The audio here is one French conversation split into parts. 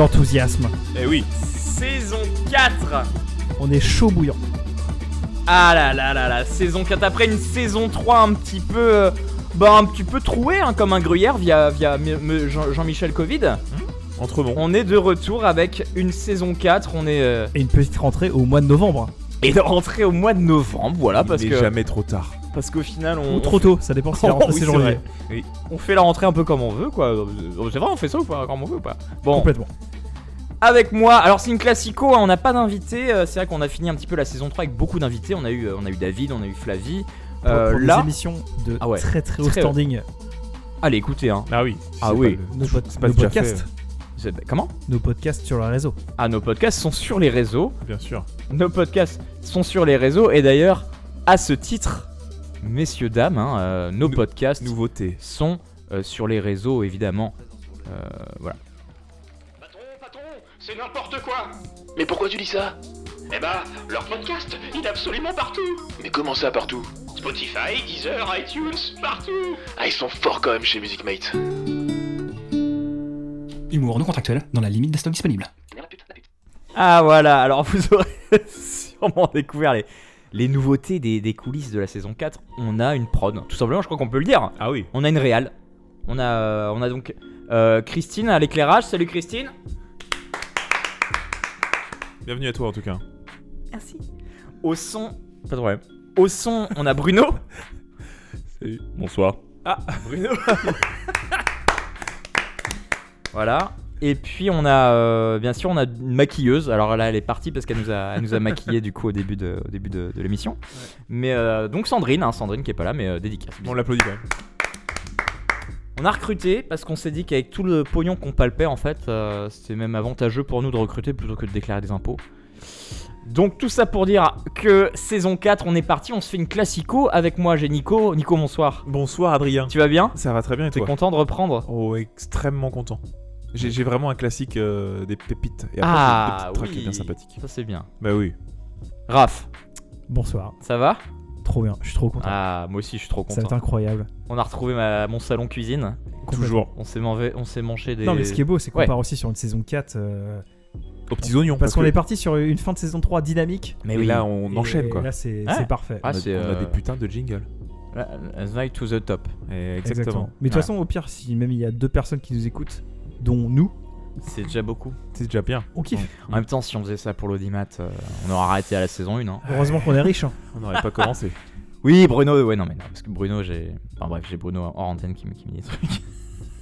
L'enthousiasme. Eh oui saison 4 On est chaud bouillant. Ah là là là là, saison 4 après une saison 3 un petit peu euh, bah un petit peu trouée hein, comme un gruyère via via Jean-Michel Covid. Entre bon. On est de retour avec une saison 4, on est euh, Et une petite rentrée au mois de novembre. et de rentrer au mois de novembre, voilà parce que n'est jamais trop tard. Parce qu'au final on Ou trop tôt, ça dépend si la rentrée Oui, c'est janvier. on fait la rentrée un peu comme on veut quoi. Euh, C'est vrai, on fait ça ou pas comme on veut ou pas Bon, Complètement. avec moi. Alors c'est une classico, hein, on n'a pas d'invité. euh, c'est vrai qu'on a fini un petit peu la saison 3 avec beaucoup d'invités. On a eu, euh, on a eu David, on a eu Flavie. Euh, pour des là, émissions de Ah ouais. très très haut Très haut. standing, allez écoutez. Hein. Ah oui. Ah oui. nos, pod- podcasts, Comment nos podcasts sur le réseau. Ah, nos podcasts sont sur les réseaux. Bien sûr. Nos podcasts sont sur les réseaux. Et d'ailleurs, à ce titre, messieurs dames, hein, euh, nos Nou- podcasts Nouveauté. sont euh, sur les réseaux évidemment. Euh, voilà. Patron, patron, c'est n'importe quoi Mais pourquoi tu dis ça? Eh bah, leur podcast, il est absolument partout Mais comment ça partout? Spotify, Deezer, iTunes, partout Ah, ils sont forts quand même chez Music Mate. Humour non contractuel dans la limite des stocks disponibles. Ah voilà, alors vous aurez sûrement découvert les, les nouveautés des, des coulisses de la saison 4. On a une prod, tout simplement, je crois qu'on peut le dire. Ah oui. On a une réal. On a, on a donc euh, Christine à l'éclairage. Salut Christine. Bienvenue à toi en tout cas. Merci. Au son, pas de problème. Au son, on a Bruno. Salut. Bonsoir. Ah, Bruno. voilà. Et puis on a, euh, bien sûr, on a une maquilleuse. Alors là, elle est partie parce qu'elle nous a, elle nous a maquillé du coup au début de, au début de, de l'émission. Mais euh, donc Sandrine, hein, Sandrine qui est pas là, mais euh, dédicace. On l'applaudit quand même. On a recruté parce qu'on s'est dit qu'avec tout le pognon qu'on palpait, en fait, euh, c'était même avantageux pour nous de recruter plutôt que de déclarer des impôts. Donc tout ça pour dire que saison 4, on est parti, on se fait une classico. Avec moi, j'ai Nico. Nico, bonsoir. Bonsoir Adrien. Tu vas bien? Ça va très bien et T'es toi? content de reprendre? Oh, extrêmement content. J'ai j'ai vraiment un classique euh, des pépites. Et après, Ah, deux petites oui. bien sympathiques. Ça c'est bien. Bah oui. Raph, Bonsoir. ça va? Trop bien, je suis trop content. Ah, moi aussi je suis trop ça va être content. incroyable. On a retrouvé ma- mon salon cuisine. Toujours. On s'est mangé, on s'est mangé des. Non mais ce qui est beau c'est qu'on Ouais. part aussi sur une saison 4 euh, Aux petits oignons. parce qu'on que- est parti sur une fin de saison 3 dynamique. Mais Et oui. là, on Et enchaîne quoi. Là c'est Ouais. c'est parfait. Ah, on a, c'est, on a euh, des putains de jingles. Right to the top. Et Exactement. exactement. Mais de toute Ouais. façon au pire si même il y a deux personnes qui nous écoutent, dont nous, C'est déjà beaucoup. C'est déjà bien. on kiffe. En même temps, si on faisait ça pour l'audimat, euh, on aurait arrêté à la saison 1. Hein. Heureusement qu'on est riche. hein. On n'aurait pas commencé. Oui, Bruno, ouais, non, mais non, parce que Bruno, j'ai. Enfin bref, j'ai Bruno hors antenne qui me qui me dit des trucs.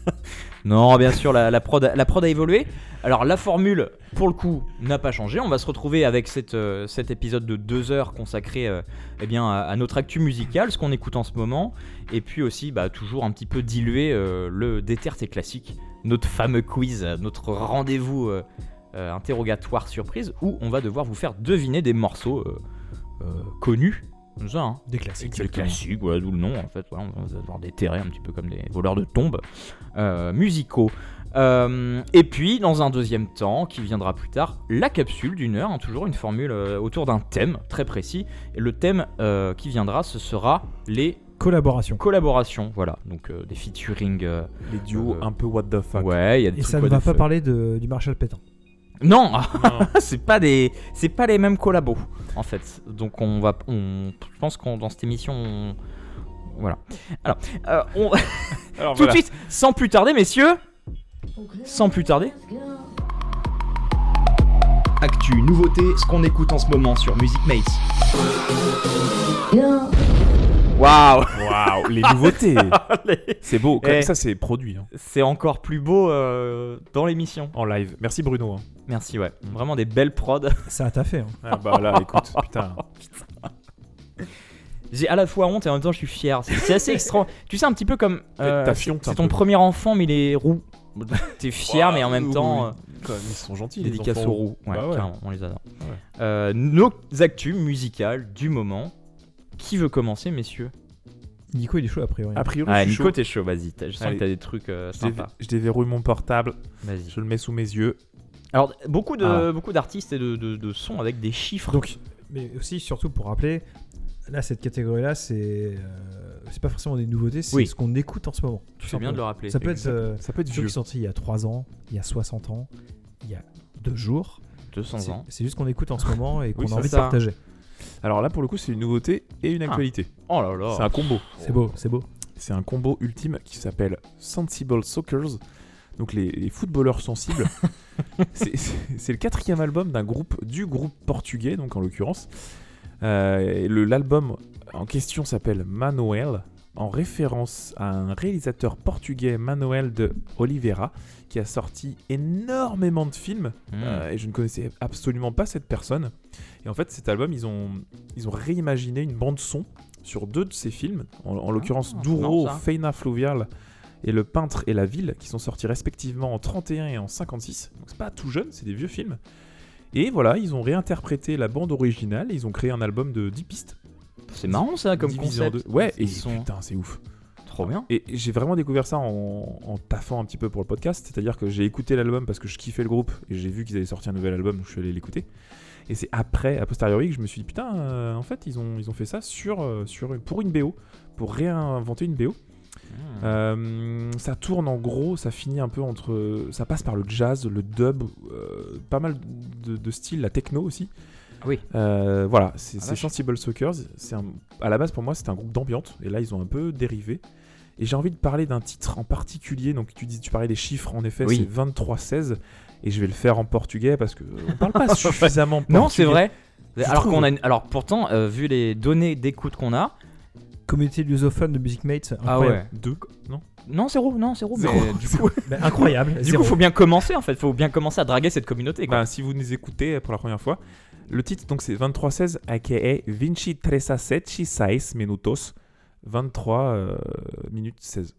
non, bien sûr, la, la prod, a- la prod a évolué. Alors, la formule, pour le coup, n'a pas changé. On va se retrouver avec cette, euh, cet épisode de deux heures consacré euh, eh bien, à, à notre actu musicale, ce qu'on écoute en ce moment. Et puis aussi, bah, toujours un petit peu diluer euh, le Déterté classique, notre fameux quiz, notre rendez-vous euh, euh, interrogatoire surprise, où on va devoir vous faire deviner des morceaux euh, connus. Comme ça, hein. Des classiques. Voilà, d'où le nom en fait. Voilà, on va devoir déterrer un petit peu comme des voleurs de tombes musicaux. Euh, et puis, dans un deuxième temps, qui viendra plus tard, la capsule d'une heure, hein, toujours une formule euh, autour d'un thème très précis. Et le thème euh, qui viendra, ce sera les Collaboration. collaborations. Voilà, donc euh, des featuring. euh, Les duos Euh, un peu what the fuck. ouais, il y a des Et trucs ça ne what va the pas fuck. parler de, du Marshall Pétain. Non, Non. c'est pas des, c'est pas les mêmes collabos en fait. Donc on va, on, je pense qu'on dans cette émission, on- voilà. Alors, euh, on, Alors tout voilà. de suite, sans plus tarder, messieurs, sans plus tarder. Actu, nouveauté, ce qu'on écoute en ce moment sur Music Mates. Waouh, Waouh, les nouveautés. C'est beau. Quand Eh. ça, c'est produit hein, c'est encore plus beau euh, dans l'émission. en live. Merci Bruno. hein. Merci, ouais. Vraiment des belles prods. Ça a taffé. Hein. Ah bah là, écoute, putain. J'ai à la fois honte et en même temps je suis fier. C'est c'est assez extra. Tu sais un petit peu comme euh, Ta c'est fionte, c'est un ton peu. premier enfant mais il est roux. T'es fier mais en même temps. Quand même, ils sont gentils. euh, les dédicace enfants. aux roux. Ouais, Bah ouais. carrément, on les adore. Ouais. Euh, nos actus musicales du moment. Qui veut commencer messieurs? Nico il est chaud a priori. A priori, Ah je suis Nico chaud. t'es chaud, vas-y. T'as- Je sens Allez. que t'as des trucs euh, Je, sympas. je déverrouille mon portable, Vas-y. je le mets sous mes yeux. Alors beaucoup de Ah. beaucoup d'artistes et de, de, de sons avec des chiffres. Donc, mais aussi surtout pour rappeler, là, cette catégorie-là, c'est euh, c'est pas forcément des nouveautés, c'est Oui. ce qu'on écoute en ce moment. Tout fais bien de le rappeler. Ça peut être euh, Ça peut être ceux vieux. qui sont sortis il y a 3 ans, il y a 60 ans, il y a 2 jours. 200 C'est ans. c'est juste qu'on écoute en ce moment et qu'on Oui, a c'est envie ça. de partager. Alors là, pour le coup, c'est une nouveauté et une Ah. actualité. Oh là là. C'est un combo. C'est beau, c'est beau. C'est un combo ultime qui s'appelle Sensible Sockers. Donc les, les footballeurs sensibles. c'est c'est- c'est le quatrième album d'un groupe, du groupe portugais, donc en l'occurrence. Euh, et le- L'album en question s'appelle Manuel, en référence à un réalisateur portugais, Manuel de Oliveira, qui a sorti énormément de films. Hmm. Euh, et je ne connaissais absolument pas cette personne. Et en fait, cet album, ils ont, ils ont réimaginé une bande-son sur deux de ces films, en, en l'occurrence Douro. Feina Fluvial et Le Peintre et la Ville, qui sont sortis respectivement en 31 et en 56. Donc c'est pas tout jeune, c'est des vieux films. Et voilà, ils ont réinterprété la bande originale, et ils ont créé un album de 10 pistes. C'est marrant ça comme concept. Ouais, et sont putain, c'est ouf. trop bien. Et j'ai vraiment découvert ça en, en taffant un petit peu pour le podcast. C'est-à-dire que j'ai écouté l'album parce que je kiffais le groupe et j'ai vu qu'ils avaient sorti un nouvel album, donc je suis allé l'écouter. Et c'est après, a posteriori, que je me suis dit putain, euh, en fait, ils ont, ils ont fait ça sur, euh, sur, pour une BO, pour réinventer une BO. Hmm. Euh, ça tourne en gros, ça finit un peu entre. Ça passe par le jazz, le dub, euh, pas mal de, de styles, la techno aussi. Oui. Euh, voilà, c'est Ah. Sensible Sockers. C'est un- à la base pour moi c'était un groupe d'ambiance et là ils ont un peu dérivé. Et j'ai envie de parler d'un titre en particulier. Donc tu dis, tu parlais des chiffres en effet, Oui. c'est 23-16 et je vais le faire en portugais parce que on parle pas suffisamment. Non, c'est portugais. vrai. Je Alors trouve. qu'on a, une- alors pourtant, euh, vu les données d'écoute qu'on a, Communauté lusophone de Music Mates, ah ouais. Deux, non Non, zéro, non, zéro. Zéro. Mais du coup, Bah, incroyable. du zéro. coup, faut bien commencer en fait. Faut bien commencer à draguer cette communauté. Quoi. Bah, si vous nous écoutez pour la première fois, le titre donc c'est 23-16 aka Vinci Tresa Sete Sais Minutos. 23 euh, minutes 16.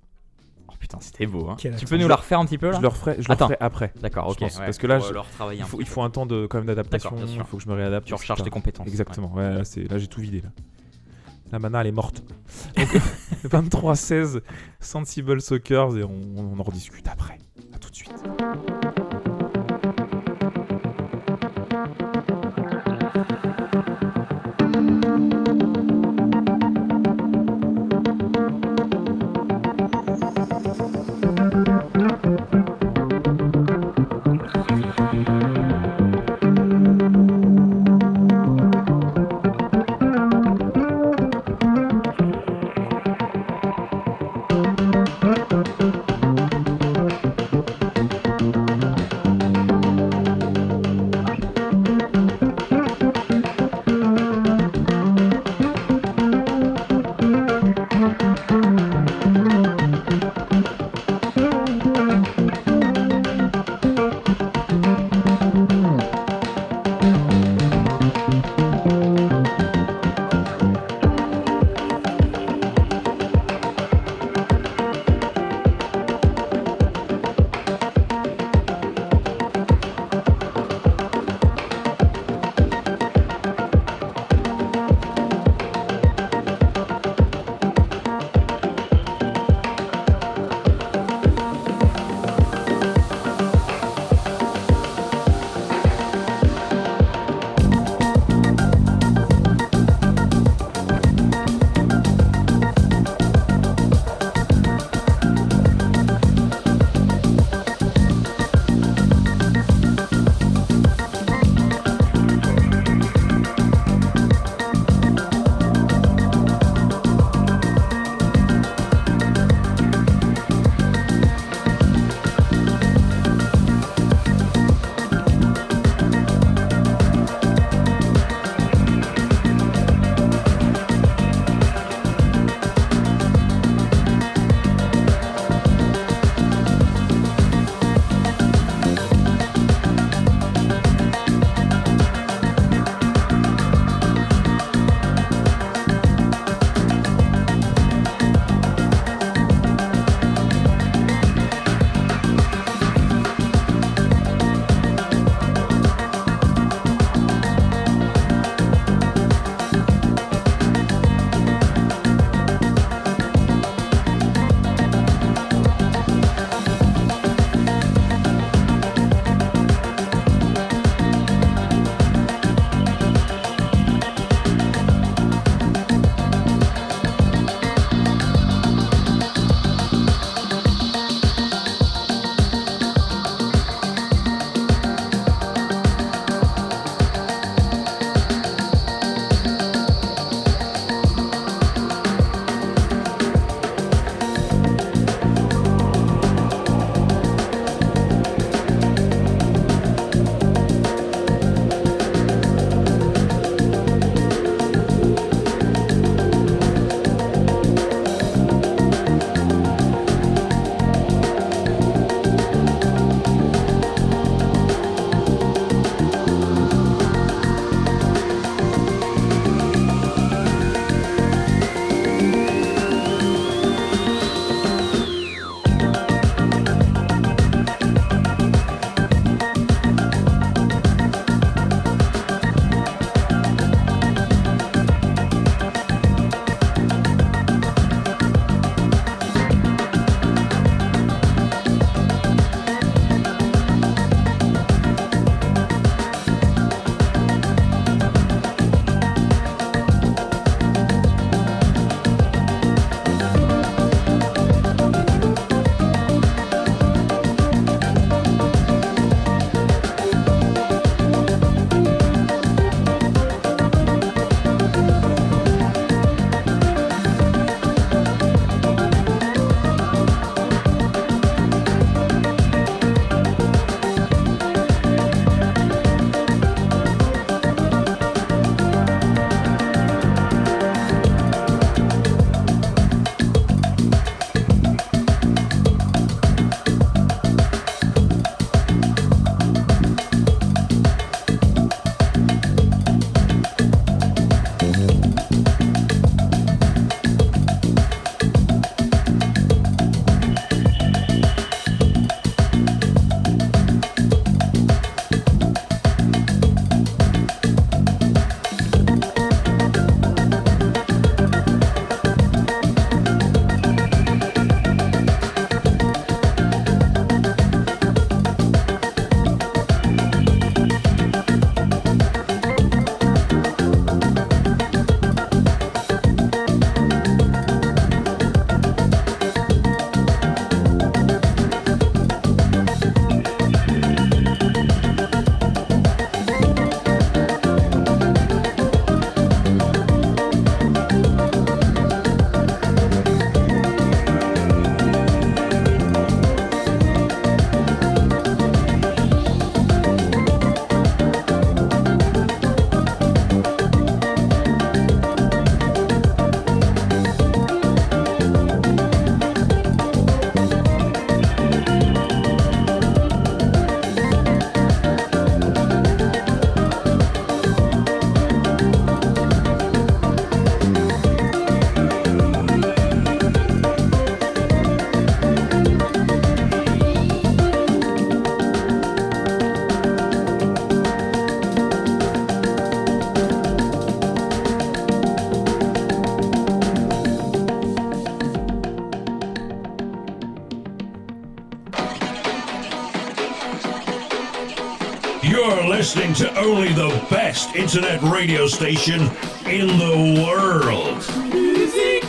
Oh putain, c'était beau. Hein. Tu peux nous la refaire un petit peu là? Je le referai, je le Attends. referai après. D'accord, je ok. pense, ouais, parce que là, faut, je- un Il faut, peu. il faut un temps de, quand même d'adaptation. D'accord, bien sûr. Il faut que je me réadapte. Tu recharges tes etc. compétences. Exactement. Ouais, là, c'est- là, j'ai tout vidé. Là. La mana, elle est morte. Donc, 23-16, Sensible Sockers, et on, on en rediscute après. À tout de suite. Listening to only the best internet radio station in the world. Music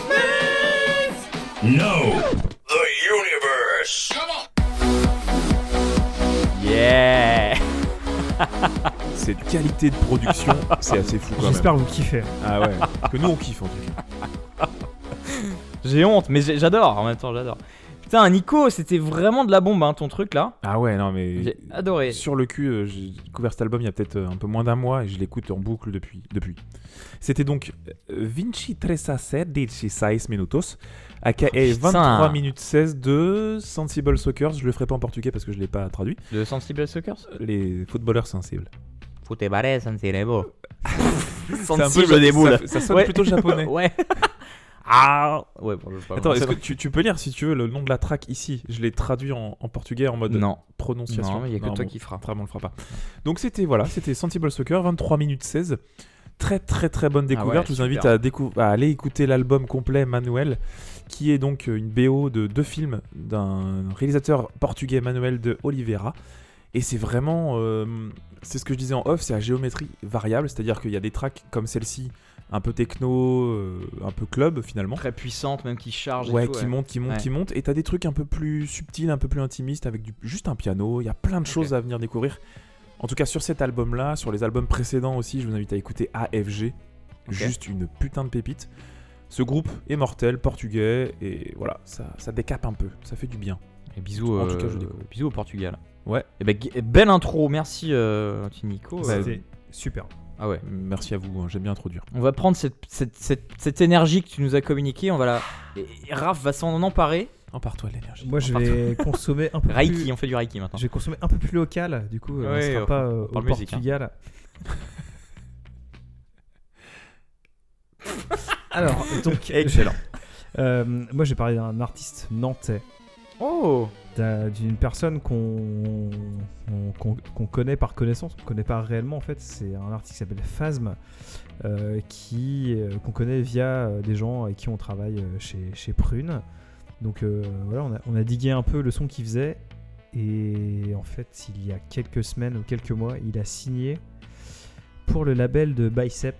No, the universe. Yeah Cette qualité de production, c'est assez fou quand même. J'espère que vous kiffez. Ah ouais, que nous on kiffe en tout cas. J'ai honte, mais j'adore. En même temps, j'adore. Putain, Nico, c'était vraiment de la bombe, hein, ton truc là. Ah ouais, non mais. J'ai adoré. Sur le cul, euh, j'ai découvert cet album il y a peut-être euh, un peu moins d'un mois et je l'écoute en boucle depuis. depuis. C'était donc euh, Vinci Tresa Sedici Sais Minutos, aka Oh, putain. 23 minutes 16 de Sensible Soccer. Je le ferai pas en portugais parce que je l'ai pas traduit. De Sensible Suckers Les footballeurs sensibles. Un peu Sensible des boules. Ça, ça sonne Ouais. plutôt japonais. ouais. Ah Ouais, bon, je pas. Attends, est-ce que tu, tu peux lire si tu veux le nom de la track ici? Je l'ai traduit en, en portugais en mode Non. prononciation. Non, il y a que toi bon, qui fera. Vraiment, on le fera pas. Donc c'était voilà, c'était Sensible Soccer, 23 minutes 16. Très très très bonne découverte. Ah ouais, Je vous invite à, aller écouter l'album complet Manuel, qui est donc une BO de deux films d'un réalisateur portugais Manuel de Oliveira. Et c'est vraiment, euh, c'est ce que je disais en off, c'est à géométrie variable, c'est-à-dire qu'il y a des tracks comme celle-ci, un peu techno, euh, un peu club finalement. Très puissante, même qui charge. et Ouais, tout, qui monte, qui monte, Ouais. qui monte. Et t'as des trucs un peu plus subtils, un peu plus intimistes, avec du, juste un piano. Il y a plein de choses à venir découvrir. En tout cas, sur cet album-là, sur les albums précédents aussi, je vous invite à écouter AFG. Juste une putain de pépite. Ce groupe est mortel, portugais, et voilà, ça, ça décape un peu, ça fait du bien. Et bisous, En tout cas, euh, je découvre. bisous au Portugal. Ouais. Et ben, gu- belle intro, merci euh, Nico. Bah, C'était super. Ah ouais. Merci à vous, hein, j'aime bien introduire. On va prendre cette, cette, cette, cette énergie que tu nous as communiquée, on va la. Et Raph va s'en emparer. Empare-toi de l'énergie. Moi, je vais consommer un peu plus. Reiki, on fait du Reiki maintenant. Je vais consommer un peu plus local, du coup, euh, Ouais, on sera on- pas euh, on au hein. Portugal. Alors, donc, Excellent. euh, moi, j'ai parlé d'un artiste nantais, Oh d'une personne qu'on connaît par connaissance, qu'on connaît pas réellement en fait. C'est un artiste qui s'appelle Phasm, euh, qui euh, qu'on connaît via euh, des gens avec qui on travaille chez, Prune. Donc voilà, on a digué un peu le son qu'il faisait. Et en fait, il y a quelques semaines ou quelques mois, il a signé pour le label de Bicep.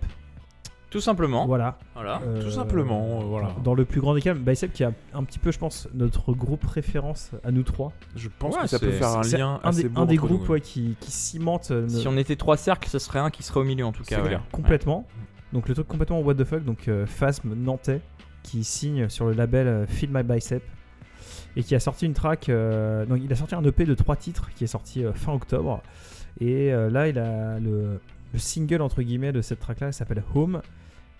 Tout simplement. Voilà. Voilà. Euh, Tout simplement, euh, voilà. Dans le plus grand des cas, Bicep qui a un petit peu, je pense, notre groupe référence à nous trois. Je pense Ouais, que ça peut faire un C'est lien un assez des, un groupes ouais, qui, qui cimente euh, Si on était trois cercles, ce serait un qui serait au milieu en tout cas. Ouais. complètement. Donc le truc complètement what the fuck. Donc euh, Phasm nantais qui signe sur le label euh, Feel My Bicep et qui a sorti une track. euh, donc il a sorti un EP de trois titres qui est sorti euh, fin octobre. Et euh, là il a le, le single entre guillemets de cette track là s'appelle Home.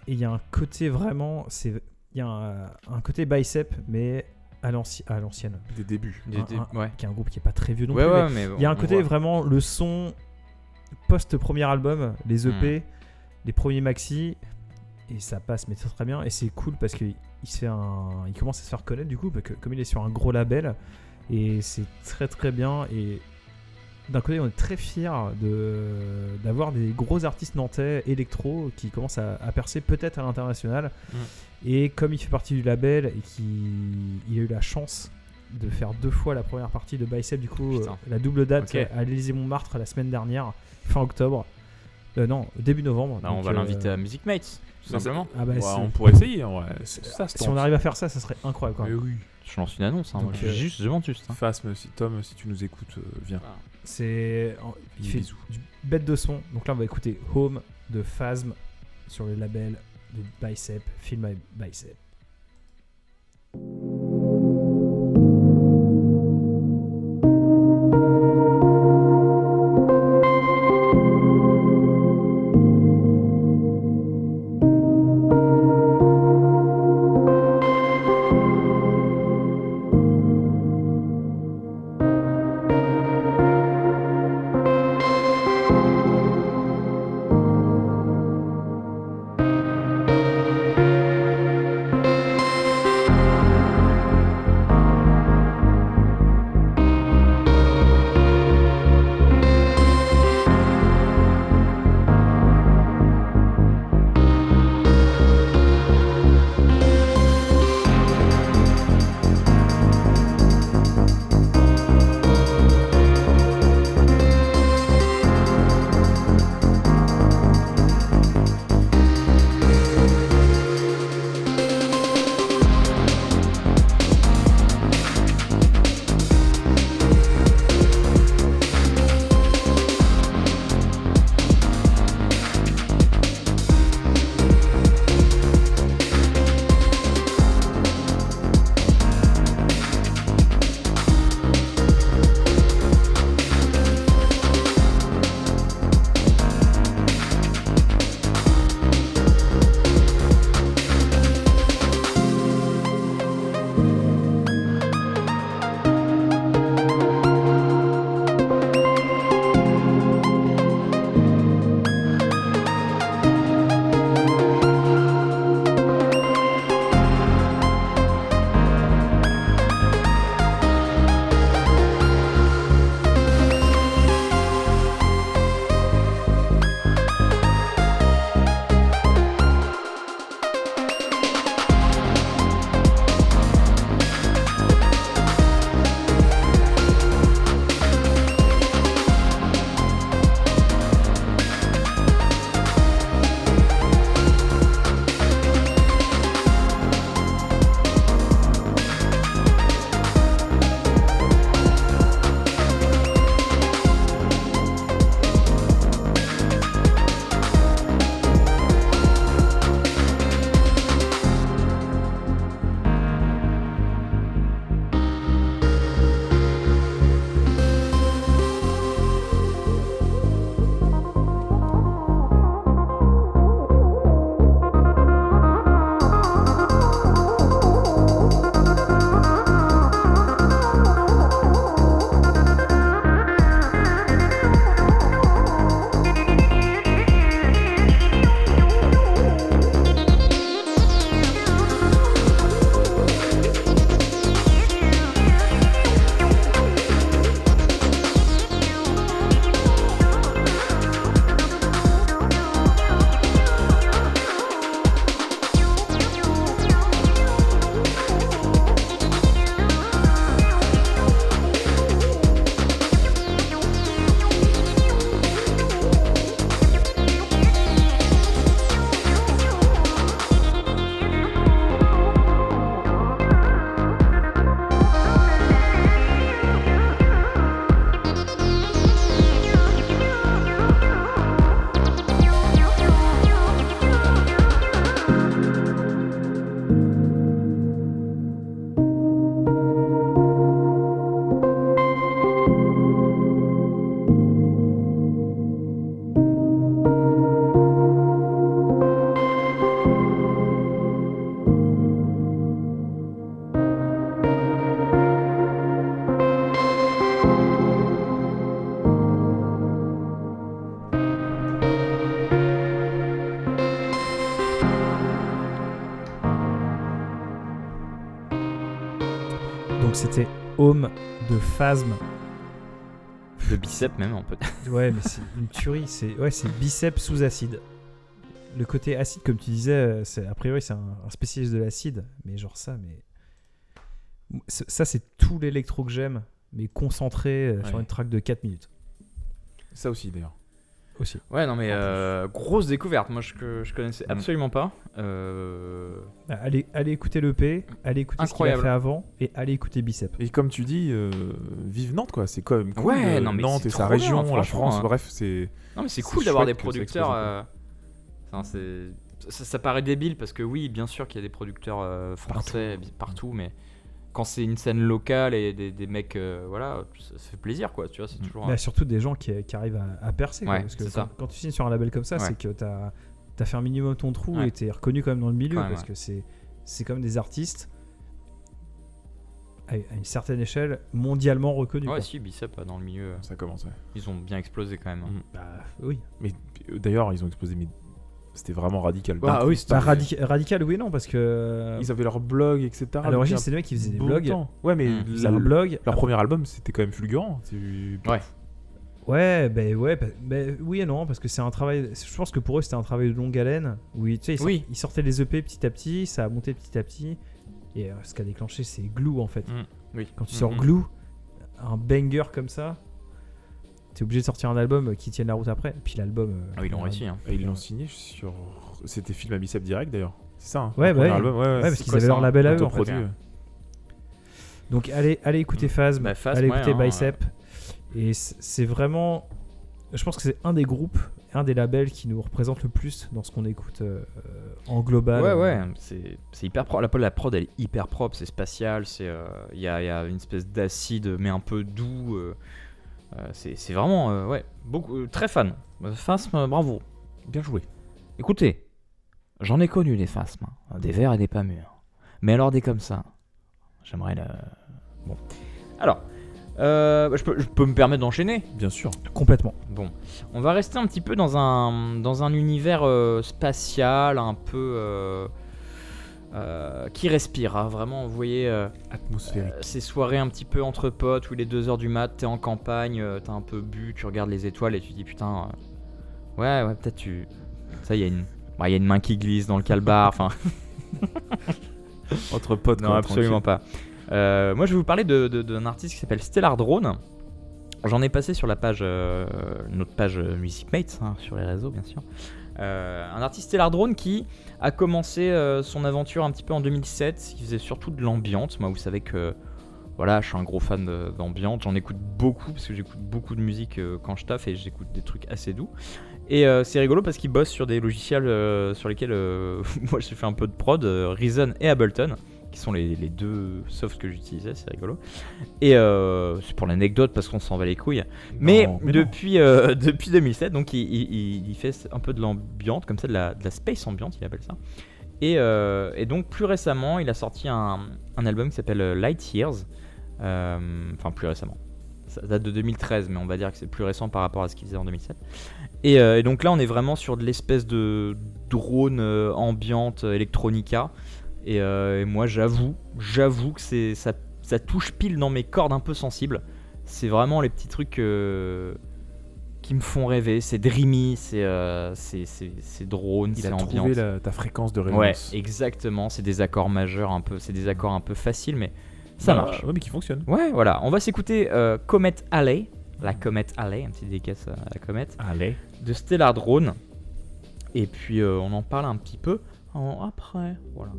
Et il y a un côté vraiment, c'est il y a un, un côté Bicep mais à l'ancien- à l'ancienne. Des débuts. Des- Un- des- un- ouais. Qui est un groupe qui est pas très vieux non Ouais, plus. mais ouais, mais il y a un côté voit. vraiment le son post premier album, les EP, les premiers maxi, et ça passe mais très très bien. Et c'est cool parce qu'il il se fait un, il commence à se faire connaître du coup, parce que comme il est sur un gros label, et c'est très très bien. Et d'un côté, on est très fiers de d'avoir des gros artistes nantais électro qui commencent à, à percer peut-être à l'international. Mm. Et comme il fait partie du label et qu'il a eu la chance de faire deux fois la première partie de Bicep, du coup, Putain. euh, la double date à l'Élysée Montmartre la semaine dernière, fin octobre. Euh, non, début novembre. Bah, on va euh, l'inviter à Music Mates, tout bah, simplement. Ah bah, Ouais, on pourrait essayer, Ça, si on arrive à faire ça, ça serait incroyable. Quoi. Mais oui. Je lance une annonce, hein, Donc, euh, juste, je demande juste. hein. Phasm, si Tom, si tu nous écoutes, euh, viens. C'est, il fait bisous. du bête de son. Donc là, on va écouter Home de Phasm sur le label de Bicep, Feel My Bicep. Home de Phasm. De bicep même, on peut. Ouais, mais c'est une tuerie. C'est ouais, c'est biceps sous acide. Le côté acide, comme tu disais, euh, c'est a priori c'est un, un spécialiste de l'acide, mais genre ça, mais ça c'est tout l'électro que j'aime, mais concentré euh, sur une track de 4 minutes Ça aussi d'ailleurs. Aussi. Ouais, non, mais euh, grosse découverte. Moi, je, que je connaissais Mm. absolument pas. Euh, Bah, Allez, allez écouter l'EP, allez écouter ce qu'il a Incroyable. fait avant, et allez écouter Bicep. Et comme tu dis, euh, vive Nantes quoi. C'est comme cool, Ouais, non, mais Nantes et sa bien, région, la France. hein. Bref, c'est. Non, mais c'est cool d'avoir des producteurs. euh, enfin, ça, ça paraît débile parce que oui, bien sûr qu'il y a des producteurs euh, français partout, mais quand c'est une scène locale et des, des mecs, euh, voilà, ça, ça fait plaisir quoi. Tu vois, c'est Mm. toujours. Bah, surtout des gens qui, qui arrivent à, à percer. quoi, Ouais, parce que c'est quand, ça. quand tu signes sur un label comme ça, Ouais. c'est que t'as as fait un minimum ton trou Ouais. et t'es reconnu quand même dans le milieu, Quand parce ouais. que c'est c'est comme des artistes à, à une certaine échelle mondialement reconnus. ouais, quoi. si, Bicep euh, dans le milieu, euh, Ça commence. ouais. ils ont bien explosé quand même. hein. Mm. Bah oui. Mais d'ailleurs, ils ont explosé. Mais c'était vraiment radical. Ah D'un oui, c'était- Bah, radi- radical, oui, non, parce que Ils avaient leur blog, etc. à l'origine, c'est des mecs qui faisaient des blogs. temps. Ouais, mais Mm. Ils un blog. leur premier album, c'était quand même fulgurant. Ouais. Ouais, ben ouais, bah, bah, oui et non, parce que c'est un travail. Je pense que pour eux, c'était un travail de longue haleine. Où ils, tu sais, ils, sort- Oui. ils sortaient les EP petit à petit, ça a monté petit à petit. Et euh, ce qui a déclenché, c'est Glue en fait. Mm. Oui. Quand tu Mm, sors mm. Glue, un banger comme ça, t'es obligé de sortir un album qui tienne la route après. Et puis l'album. euh, Ah, ils l'ont euh, réussi. Hein. Et ils l'ont signé sur. C'était film à bicep direct d'ailleurs. C'est ça. hein, Ouais, bah ouais. album, ouais, parce qu'ils avaient leur label à eux. Donc allez, allez écouter Phasm, Bah, Phasm, allez ouais, écouter hein, Bicep. Et c'est vraiment. Je pense que c'est un des groupes, un des labels qui nous représente le plus dans ce qu'on écoute euh, euh, en global. Ouais, euh, ouais, c'est c'est hyper propre. La, la prod, elle est hyper propre, c'est spatial, c'est euh, il y, a, il y a une espèce d'acide, mais un peu doux. euh, euh, c'est c'est vraiment, euh, ouais, beaucoup, euh, très fan. Euh, Phasm, euh, bravo. Bien joué. Écoutez, j'en ai connu des phasmes, hein, des verts et des pas mûrs. Mais alors des comme ça, j'aimerais le. Bon. Alors, euh, je, peux, je peux me permettre d'enchaîner? Bien sûr. Complètement. Bon, on va rester un petit peu dans un, dans un univers euh, spatial, un peu. euh, euh, qui respire, hein, vraiment, vous voyez. euh, Atmosphérique. euh, ces soirées un petit peu entre potes où il est 2h du mat, t'es en campagne, t'as un peu bu, tu regardes les étoiles et tu dis putain, ouais, ouais, peut-être tu. Ça, il y a une. bah, y a une main qui glisse dans le calbar, enfin. Autre pote. Non, quoi, absolument tranquille. pas. Moi, je vais vous parler de- de- d'un artiste qui s'appelle Stellar Drone. J'en ai passé sur la page, notre page Music Mates, hein, sur les réseaux, bien sûr. Euh, un artiste Stellar Drone qui a commencé euh, son aventure un petit peu en 2007. Il faisait surtout de l'ambiance. Moi, vous savez que voilà, je suis un gros fan d'ambiance. J'en écoute beaucoup parce que j'écoute beaucoup de musique euh, quand je taffe et j'écoute des trucs assez doux. Et c'est rigolo parce qu'il bosse sur des logiciels sur lesquels moi j'ai fait un peu de prod, Reason et Ableton, qui sont les, les deux softs que j'utilisais, c'est rigolo. Et euh, c'est pour l'anecdote parce qu'on s'en va les couilles. Mais, Non, mais non. depuis, euh, depuis 2007, donc il, il- il- il fait un peu de l'ambiance, comme ça, de la, de la space ambiance, il appelle ça. Et, euh, et donc plus récemment, il a sorti un, un album qui s'appelle Light Years. Enfin, plus récemment. Ça date de 2013, mais on va dire que c'est plus récent par rapport à ce qu'il faisait en 2007. Et, et donc là, on est vraiment sur de l'espèce de drone ambiante electronica. Et, euh, et moi, j'avoue, j'avoue que c'est ça, ça touche pile dans mes cordes un peu sensibles. C'est vraiment les petits trucs euh, qui me font rêver. C'est dreamy, c'est euh, c'est c'est- c'est drone, Il c'est a ta fréquence de Ouais, résonance. exactement. C'est des accords majeurs un peu, c'est des accords un peu faciles, mais ça Bah, marche. Ouais, mais qui fonctionne. Ouais, voilà. On va s'écouter euh, Comet Alley, la Comet Alley, un petit dédicace à la comète, Allez. de Stellar Drone. Et puis euh, on en parle un petit peu en- après. Voilà.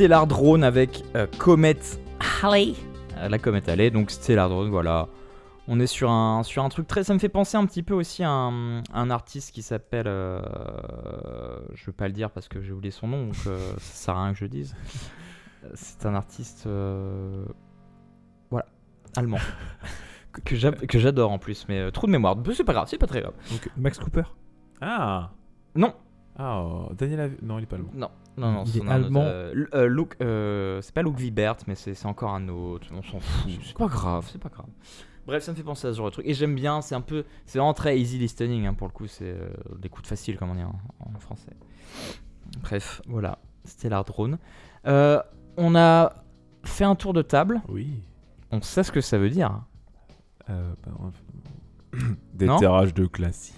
Stellar Drone avec euh, Comet Halley. Euh, la comète Halley, donc Stellar Drone, voilà. On est sur un, sur un truc très. Ça me fait penser un petit peu aussi à un, un artiste qui s'appelle. euh, je vais pas le dire parce que j'ai oublié son nom, donc euh, ça sert à rien que je le dise. C'est un artiste. euh, voilà, allemand. Que- que j'a- que j'adore en plus, mais euh, trop de mémoire. C'est pas grave, c'est pas très grave. Max Cooper? Ah Non, Ah, oh, Daniel Av- Non, il est pas allemand. non, non, non. C'est allemand. euh, euh, euh, c'est pas Luke Vibert, mais c'est encore un autre. On s'en fout. C'est pas grave, c'est pas grave. Bref, ça me fait penser à ce genre de truc. Et j'aime bien, c'est un peu. C'est vraiment très easy listening hein, pour le coup. C'est euh, l'écoute facile, comme on dit en, en français. Bref, voilà. Stellar Drone. Euh, on a fait un tour de table. Oui. On sait ce que ça veut dire. Euh, bah, on- Des terrages de classique.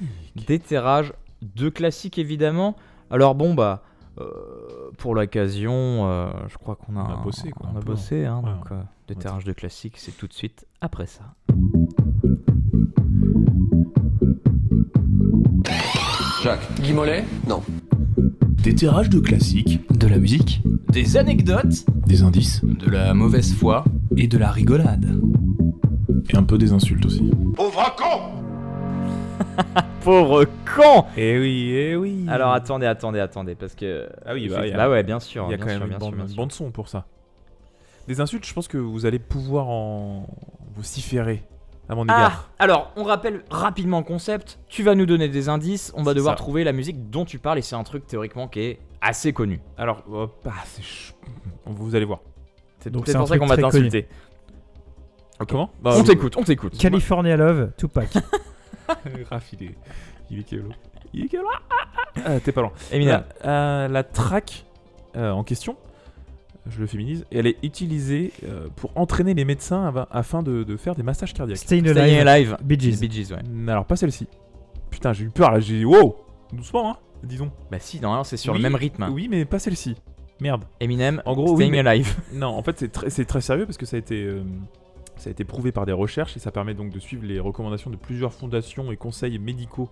Déterrage de classique évidemment. Alors bon bah euh, pour l'occasion, euh, je crois qu'on a, On a bossé, quoi, On a bossé, hein, Ouais, donc euh, déterrage de classique, c'est tout de suite après ça. Guy Mollet? Non. Des terrages de classiques, de la musique, Des anecdotes, des indices de la mauvaise foi. et de la rigolade. Et un peu des insultes aussi. Pauvre con Pauvre con. Eh oui, eh oui. Alors attendez, attendez, attendez, parce que Ah oui, bah, y a- bah ouais, bien sûr, Il y a bien quand sûr, même une bande, son pour ça. Des insultes, je pense que vous allez pouvoir en vociférer à mon Ah, égard. alors on rappelle rapidement le concept. Tu vas nous donner des indices, on va devoir ça. trouver la musique dont tu parles et c'est un truc théoriquement qui est assez connu. Alors, hop, ah, c'est ch- vous allez voir. C'est peut-être pour ça qu'on va t'insulter. Comment? Bah, on vous- t'écoute, on t'écoute. California Love, Tupac. Raph, il est, il est. Il est kélo. Ah, ah, ah. T'es pas loin. Eminem. La, euh, la track euh, en question, je le féminise, elle est utilisée euh, pour entraîner les médecins afin de, de faire des massages cardiaques. Staying Staying Alive. Alive. Bee Gees. Bee Gees, ouais. Alors, pas celle-ci. Putain, j'ai eu peur là, j'ai dit wow Doucement, hein, disons. Bah si, normalement c'est sur Oui, le même rythme. Oui, mais pas celle-ci. Merde. Eminem, En gros, oui, Staying mais- Alive. Non, en fait, c'est très, c'est très sérieux parce que ça a été. euh, ça a été prouvé par des recherches et ça permet donc de suivre les recommandations de plusieurs fondations et conseils médicaux.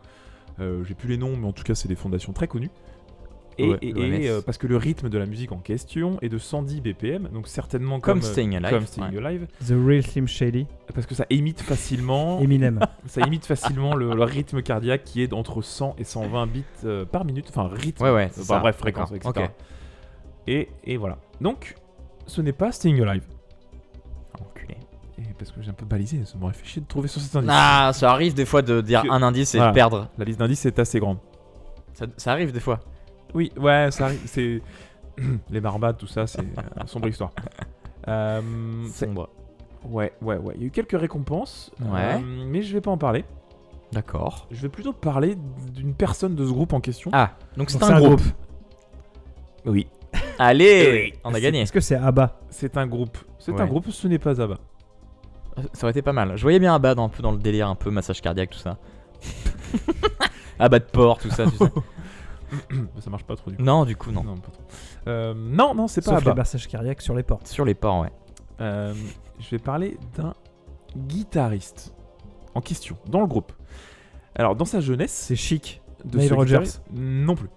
Euh, J'ai plus les noms, mais en tout cas, c'est des fondations très connues. Et, Ouais, et- l'OMS. et, euh, parce que le rythme de la musique en question est de 110 BPM, donc certainement Comme comme, euh, Staying Alive, comme Staying ouais. Alive, The Real Slim Shady. parce que ça imite facilement, Eminem. ça imite facilement le, le rythme cardiaque qui est entre 100 et 120 bits euh, par minute, enfin rythme, Ouais, ouais, euh, enfin, bref, fréquence, etc. Et, et voilà. Donc, ce n'est pas Staying Alive. Enculé. Et parce que j'ai un peu balisé, ça m'aurait fait chier de trouver sur cet indice. Ah, ça arrive des fois de dire Que- un indice et Voilà. de perdre. La liste d'indices est assez grande. Ça, ça arrive des fois. Oui, ouais, ça arrive. C'est les barbades, tout ça, c'est une sombre histoire. Euh, c'est- Sombre. ouais, ouais, ouais. Il y a eu quelques récompenses, Ouais. euh, mais je vais pas en parler. D'accord. Je vais plutôt parler d'une personne de ce groupe en question. Ah, donc c'est Donc un, groupe. Oui, Allez, on a gagné. Est-ce que c'est ABBA? C'est un groupe. C'est Ouais. un groupe, ce n'est pas Abba. Ça aurait été pas mal. Je voyais bien Abad un peu dans le délire, un peu massage cardiaque, tout ça. Abad de porc, tout ça, tu sais. ça marche pas trop du coup. Non, du coup, non. Non, pas trop. Euh, non, non, c'est pas Sauf les Abba. massages cardiaques sur les portes. Sur les porcs, ouais. Euh, je vais parler d'un guitariste en question dans le groupe. Alors, dans sa jeunesse, C'est chic. de Nile ce Rodgers. guitariste, non plus.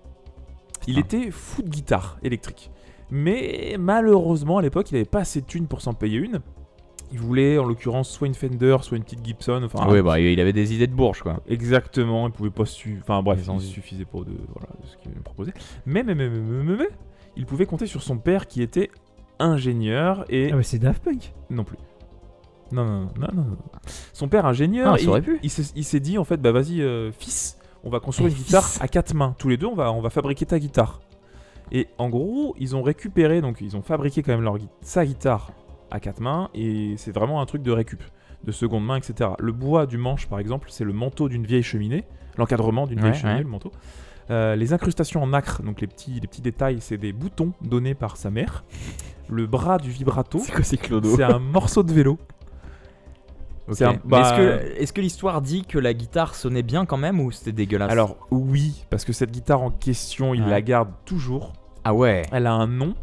Il Putain. était fou de guitare électrique. Mais malheureusement, à l'époque, il avait pas assez de thunes pour s'en payer une. Il voulait, en l'occurrence, soit une Fender, soit une petite Gibson. Enfin, oui, bah il avait des idées de bourge, quoi. Exactement, il pouvait pas su... Enfin bref, il suffisait pas de, voilà, de ce qu'il me proposait. Mais, mais, mais, mais, mais, mais, mais, il pouvait compter sur son père qui était ingénieur et... Ah, mais c'est Daft Punk. Non plus. Non, non, non, non, non. Son père ingénieur, Ah, il- aurait pu. il s'est il s'est dit en fait, bah vas-y euh, fils, on va construire une guitare à quatre mains. Tous les deux, on va, on va fabriquer ta guitare. Et en gros, ils ont récupéré, donc ils ont fabriqué quand même leur, sa guitare à quatre mains, et c'est vraiment un truc de récup, de seconde main, etc. Le bois du manche, par exemple, c'est le manteau d'une vieille cheminée, l'encadrement d'une Ouais, vieille cheminée, ouais. le manteau. Euh, les incrustations en nacre, donc les petits, les petits détails, c'est des boutons donnés par sa mère. Le bras du vibrato, c'est un morceau de vélo. Un- Mais bah- est-ce que, est-ce que l'histoire dit que la guitare sonnait bien quand même ou c'était dégueulasse? Alors oui, parce que cette guitare en question, il Ouais. la garde toujours. Ah ouais. Elle a un nom.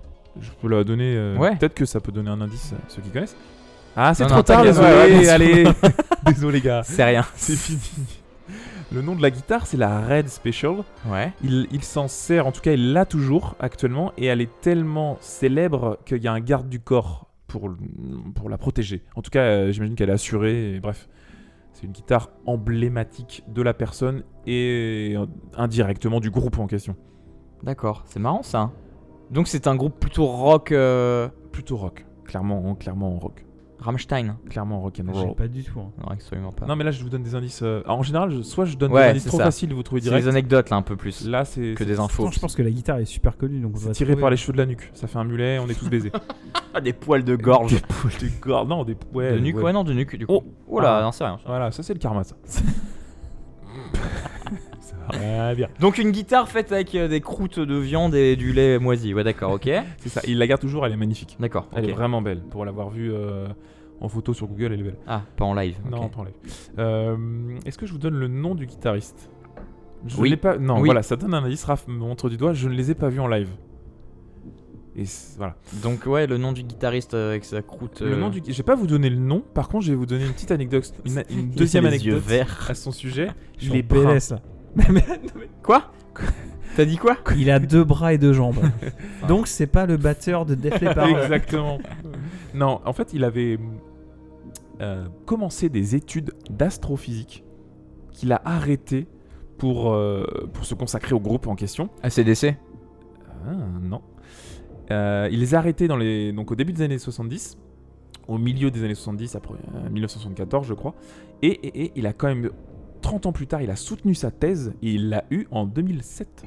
Je peux la donner. euh, Ouais. Peut-être que ça peut donner un indice à ceux qui connaissent. Ah, c'est Non, trop non, tard, t'inquiète, désolé. ouais, ouais, allez, désolé gars. C'est rien. C'est fini. Le nom de la guitare, c'est la Red Special. Ouais. Il, il s'en sert, en tout cas, il l'a toujours actuellement, et elle est tellement célèbre qu'il y a un garde du corps pour, pour la protéger. En tout cas, euh, j'imagine qu'elle est assurée, et bref. C'est une guitare emblématique de la personne et euh, indirectement du groupe en question. D'accord, c'est marrant ça. Donc c'est un groupe plutôt rock euh, Plutôt rock, clairement, clairement rock. Rammstein. Clairement rock and J'ai roll. pas du tout. hein. Non, absolument pas. Non, mais là, je vous donne des indices. euh, En général, je- soit je donne Ouais, des indices c'est trop ça. faciles, vous trouvez c'est direct. des anecdotes là un peu plus Là, c'est que c'est- des infos. Pourtant, je pense que la guitare est super connue, donc on c'est va tiré trouver. par les cheveux de la nuque. Ça fait un mulet, on est tous baisés. Ah, des poils de gorge. Des poils de gorge. Non, des ouais, de nuque, ouais. non, de nuque du coup. Oh. Oh, là, Ah. non, c'est rien. Voilà, ça c'est le karma, ça. rien bien. Donc une guitare faite avec euh, des croûtes de viande et du lait moisi. Ouais, d'accord, ok. C'est ça. Il la garde toujours, elle est magnifique. D'accord, Elle ok. est vraiment belle. Pour l'avoir vue euh, en photo sur Google, elle est belle. Ah, pas en live. ok. Non, pas en live. Euh, Est-ce que je vous donne le nom du guitariste? Je Oui. l'ai pas. Non, Oui. voilà, ça donne un indice. Raph me montre du doigt. Je ne les ai pas vus en live. Et c- voilà. Donc ouais, le nom du guitariste euh, avec sa croûte. Le euh, nom du. Je vais pas vous donner le nom. Par contre, je vais vous donner une petite anecdote, une, une il a deuxième les yeux anecdote verts. à son sujet. Je Il suis est en brun. Quoi T'as dit quoi Il a deux bras et deux jambes. donc c'est pas le batteur de Def Leppard. Exactement. non, en fait, il avait euh, commencé des études d'astrophysique qu'il a arrêté pour, euh, pour se consacrer au groupe en question. ACDC Ah, non. Euh, il les a arrêtés dans les, donc au début des années 70, au milieu des années 70, après euh, 1974, je crois. Et, et- et il a quand même, 30 ans plus tard, il a soutenu sa thèse et il l'a eu en 2007.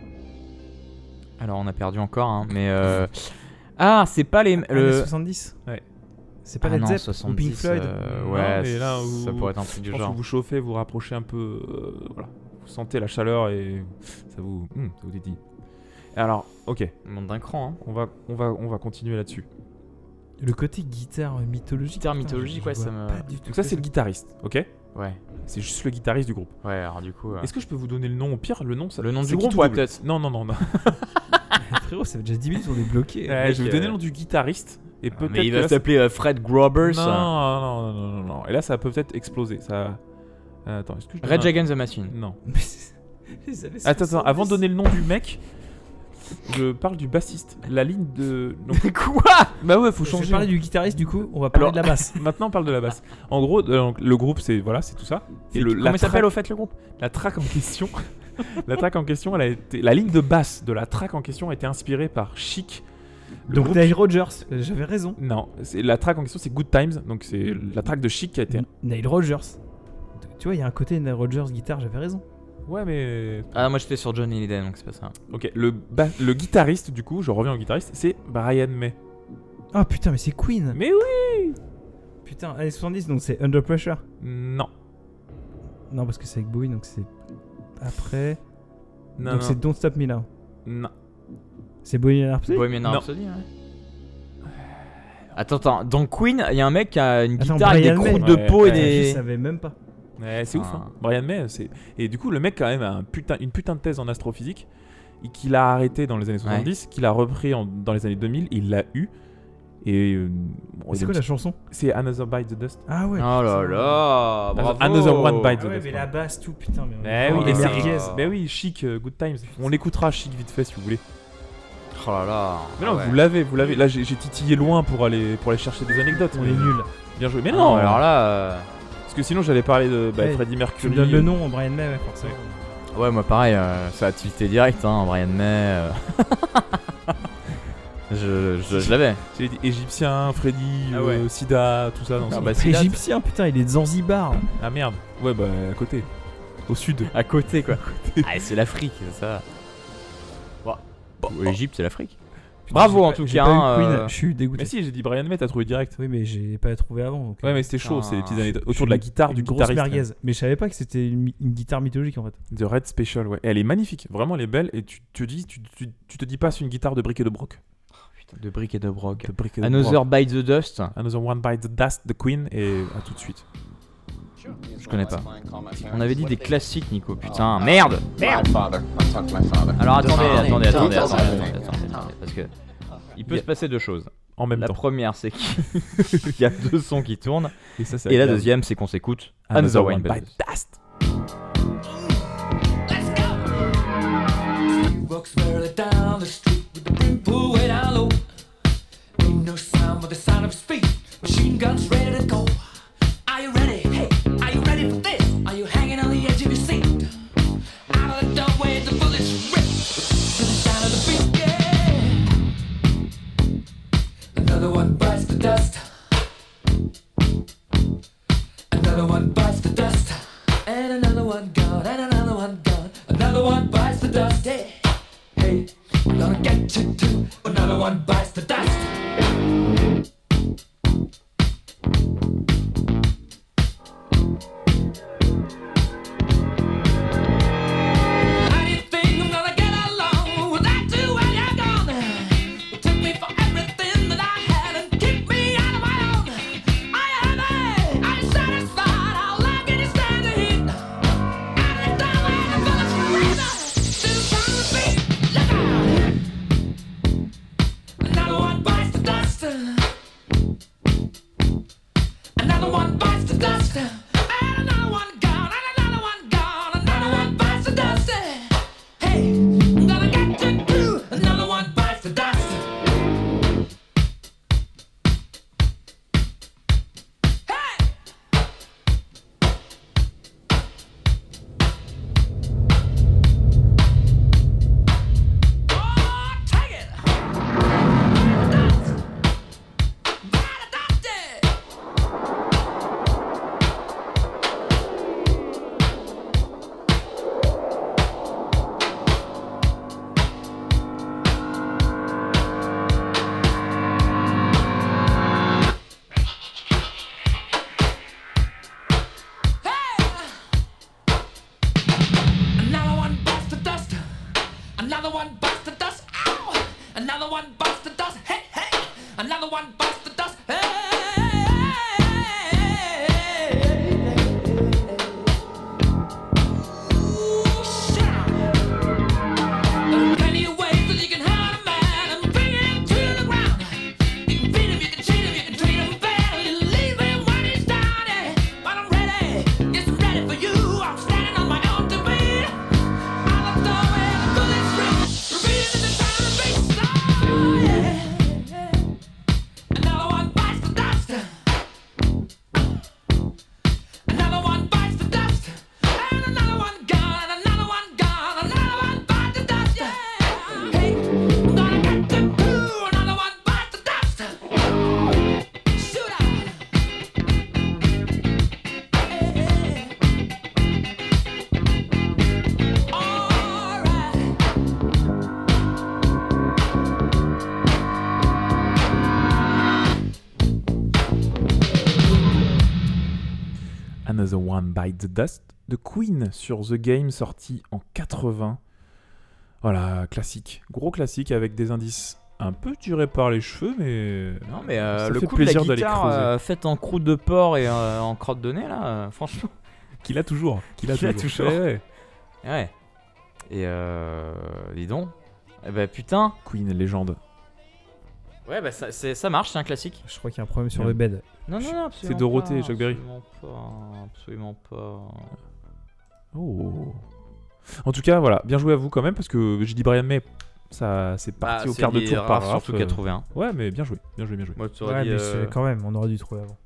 Alors on a perdu encore, hein, mais euh... ah c'est pas les Années le 70 Ouais. C'est pas ah Led non, Zepp 70, ou Pink Floyd euh, Non, ouais, mais là, ça vous- pourrait être un truc du genre. que vous chauffez, vous rapprochez un peu, euh, voilà. Vous sentez la chaleur et ça vous, hmm, ça vous dédie. Alors, ok, On monte d'un cran. Hein. on va, on va, on va continuer là-dessus. Le côté guitare mythologique. Guitare putain, mythologique, je ouais, vois ça me- Pas du tout Donc ça, ce c'est le guitariste, ok Ouais, C'est juste le guitariste du groupe. ouais. Alors du coup, euh, Est-ce que je peux vous donner le nom au pire Le nom, ça, Le nom c'est du groupe, ouais, double peut-être. Non, non, non, non. Frérot, ça fait déjà 10 minutes, on est bloqué. Euh, je vais vous euh, donner le nom du guitariste et peut-être. mais il que va là, ça- s'appeler euh, Fred Grobers. Non, non, non, non, non, non. Et là, ça peut peut-être exploser. Ça. Euh, attends, est-ce que je donne Red un- Against the Machine. Non. Mais c'est- Attends, attends, avant de 70. donner le nom du mec, je parle du bassiste. La ligne de. Donc, Quoi? Bah ouais, faut Je vais changer. parler du guitariste du coup, on va parler Alors- de la basse. Maintenant, on parle de la basse. En gros, euh, donc, le groupe, c'est voilà, c'est tout ça. Et le, Comment la il s'appelle track- au fait le groupe? La track en question. la track en question, elle a été. La ligne de basse de la track en question a été inspirée par Chic. Le Donc groupe- Nile Rogers, euh, j'avais raison. Non, c'est la track en question, c'est Good Times. Donc c'est la track de Chic qui a été. Nile Rogers. Tu vois, il y a un côté Nile Rogers guitare, j'avais raison. Ouais, mais Ah moi j'étais sur Johnny Hallyday donc c'est pas ça. Ok, le, ba- le guitariste, du coup, je reviens au guitariste, c'est Brian May. Ah putain, mais c'est Queen. Mais oui Putain, années 70, donc c'est Under Pressure. Non. Non, parce que c'est avec Bowie, donc c'est après. Non, donc non. c'est Don't Stop Me Now. non. C'est Bohemian Rhapsody. Bohemian Non. Rhapsody ouais. Attends, attends, dans Queen, il y a un mec qui a une Attends, guitare avec des Brian May. croûtes de Ouais, peau et ouais. des. Je savais même pas. Ouais, c'est ouf, hein. Brian May, c'est... Et du coup, le mec, quand même, a un putain, une putain de thèse en astrophysique, et qu'il a arrêté dans les années 70, qu'il a repris en- dans les années 2000, il l'a eu. Et... euh, bon, c'est quoi la chanson? C'est Another Bite the Dust. Ah ouais. Oh là là, bravo. Another One Bite the Ah ouais, Dust. mais la basse, tout, putain. Mais on Eh oui, et c'est-. Mais oui, Chic, euh, Good Times. On l'écoutera Chic vite fait si vous voulez. Oh là là. Mais non, Ah ouais. vous l'avez, vous l'avez. Là, j'ai, titillé loin pour aller, pour aller chercher des anecdotes. On est nuls. Bien joué. Mais Ah non, alors là. euh, Parce que sinon, j'allais parler de bah, Ouais, Freddie Tu Mercury. me donnes le nom, Brian May, ouais, forcément. Ouais, moi pareil, euh, ça a tilté direct, hein, Brian May. euh. je je, je l'avais. J'ai dit égyptien, Freddy, Ah ouais. euh, Sida, tout ça. Dans Ah son- bah, égyptien, putain, il est de Zanzibar. Ah merde. Ouais, bah à côté. Au sud. À côté quoi. ah, c'est l'Afrique, ça. Bon, L'Egypte, c'est l'Afrique. Bravo en pas- tout j'ai cas. pas eu hein, Queen, euh, je suis dégoûté. Mais si, j'ai dit Brian May, t'as trouvé direct. Oui, mais j'ai pas trouvé avant. donc, Ouais, euh, mais c'était chaud, Putain. c'est les petites anecdotes je autour de la guitare une du grosse guitariste. merguez. Mais je savais pas que c'était une, guitare mythologique en fait. The Red Special, ouais. Elle est magnifique, vraiment, elle est belle. Et tu te dis, tu, tu, tu te dis pas, c'est une guitare de brick et de broc. putain, de briques et de broc. De brick et de Another broc. Bite the Dust. Another One Bite the Dust, The Queen, et à tout de suite. Je connais pas. On avait dit des classiques, Nico. Putain, merde. Merde. Alors attendez, attendez, attendez, attendez, attendez, attendez, attendez, parce que il peut Yeah. se passer deux choses. En même La temps. première, c'est qu'il y a deux sons qui tournent, Et, ça, et la deuxième, c'est qu'on s'écoute Another One the Dust. walks merrily down the street with the brim pulled way down low. Ain't no sound but the sound of his feet. Machine guns ready to go. Are you ready? Another one bites the dust. Another one bites the dust. And another one gone. And another one gone. Another one bites the dust. Hey, hey, we're gonna get you too. Another one bites the dust. Dust de Queen sur The Game sorti en 80. Voilà, classique. Gros classique avec des indices un peu tirés par les cheveux, mais. Non, mais euh, Ça le fait coup de la plaisir guitare euh, faite en croûte de porc et euh, en crotte de nez, là, euh, franchement. Qu'il a toujours. Qu'il a a toujours. Ouais, ouais. Ouais. Et euh. Dis donc. Eh bah putain. Queen, légende. Ouais, bah ça, c'est- ça marche, c'est un classique. Je crois qu'il y a un problème sur Ouais. le bed. Non, non, non, absolument Dorothée, pas, Jacques Berry. Absolument pas. Absolument pas. Oh. En tout cas, voilà, bien joué à vous quand même, parce que j'ai dit Brian May, ça c'est parti Ah, au quart de tour par Raph, Surtout euh, 81. Ouais, mais bien joué, bien joué, bien joué. Moi, tu aurais Ouais, dit. mais euh, c'est- quand même, on aurait dû trouver avant.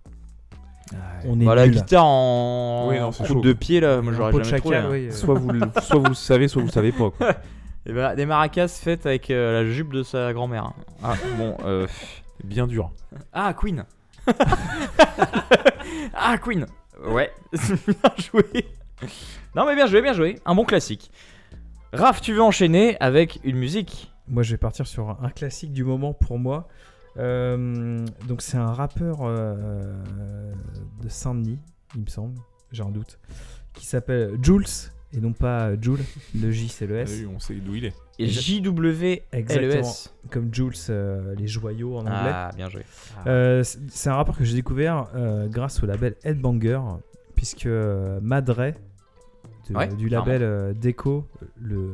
On est Bah, la guitare en Oui, non, c'est croûte chaud. de pied, là, moi Un j'aurais pot de jamais trouvé. chacal, hein. oui, euh. Soit vous, le, soit vous le savez, soit vous le savez pas. Quoi. Et bah, des maracas faites avec euh, la jupe de sa grand-mère. Ah, bon, euh. Bien dur. Ah, Queen Ah, Queen Ouais, bien joué Non, mais bien joué, bien joué. Un bon classique. Raph, tu veux enchaîner avec une musique? Moi, je vais partir sur un classique du moment pour moi. Euh, donc, c'est un rappeur euh, de Saint-Denis, il me semble, j'ai un doute, qui s'appelle Jules, et non pas Jules. Le J, c'est le Ah S. oui, on sait d'où il est. Et JWLES. Exactement. Comme Jules, euh, les joyaux en anglais. Ah, bien joué. Euh, c'est un rappeur que j'ai découvert euh, grâce au label Headbanger, puisque euh, Madre, de- Ouais, du label euh, Deco, le,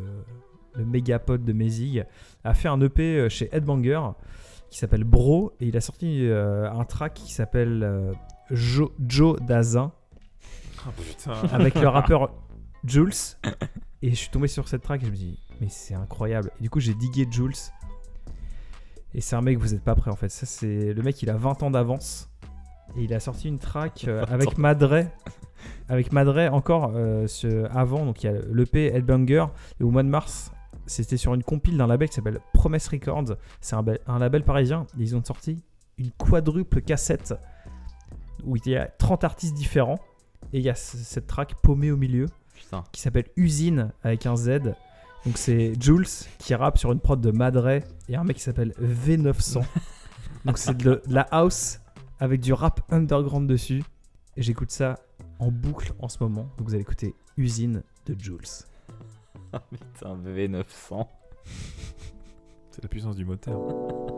le méga pote de Mézig, a fait un EP euh, chez Headbanger qui s'appelle Bro, et il a sorti euh, un track qui s'appelle euh, Jo- Joe Dazin, Ah putain. avec le rappeur Jules. Et je suis tombé sur cette track et je me dis, mais c'est incroyable. Et du coup, j'ai digué Jules. Et c'est un mec, vous êtes pas prêt en fait. Ça, c'est le mec, il a 20 ans d'avance. Et il a sorti une track euh, 20 avec. Madre. Avec Madre encore euh, ce- avant. Donc il y a l'EP Headbanger. Et au mois de mars, c'était sur une compile d'un label qui s'appelle Promise Records. C'est un, bel- un label parisien. Ils ont sorti une quadruple cassette où il y a 30 artistes différents. Et il y a cette track paumée au milieu Putain. qui s'appelle Usine avec un Z. Donc c'est Jules qui rappe sur une prod de Madre et un mec qui s'appelle V900. Donc c'est de, de la house avec du rap underground dessus. Et j'écoute ça en boucle en ce moment. Donc vous allez écouter Usine de Jules. Putain, V900. C'est la puissance du moteur.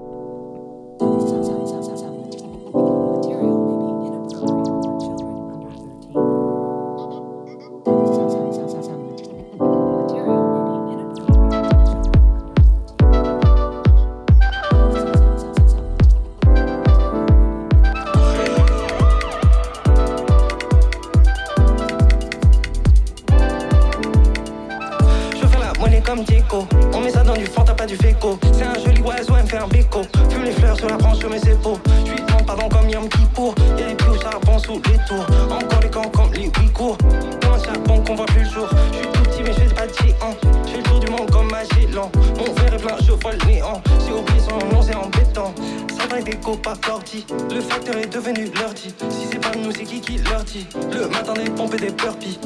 les. Encore des camps comme les Ouïghours. Dans le charbon qu'on voit plus le jour. Je suis tout petit, mais je fais pas géant. Je fais le tour du monde comme Magellan. Mon verre est plein, je vois le néant. Oublié son nom, c'est embêtant. Ça va des go par l'ordi. Le facteur est devenu leur dit. Si c'est pas nous, c'est qui qui leur dit? Le matin, des pompes et des burpees.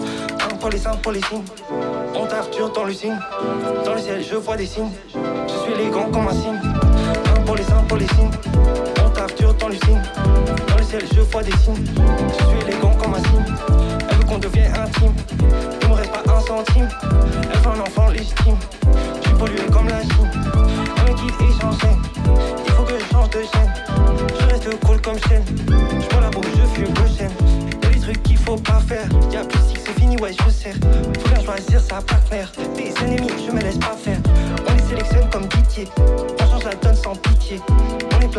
Un pour les seins, pour les signes. On t'arture dans l'usine. Dans le ciel, je vois des signes. Je suis élégant comme un signe. Un pour les seins, pour les signes. On t'arture dans l'usine. Je vois des signes. Je suis élégant comme un signe. Elle veut qu'on devienne intime. Il me reste pas un centime. Elle veut un enfant légitime. Je suis pollué comme la Chine. On me quitte et j'enchaîne. Il faut que je change de chaîne. Je reste cool comme chaîne. Je prends la bouffe, je fume le chêne. Y'a des trucs qu'il faut pas faire. Y'a plus que c'est fini, ouais, je sers. Faut bien choisir sa partenaire. Des ennemis, je me laisse pas faire. On les sélectionne comme pitié.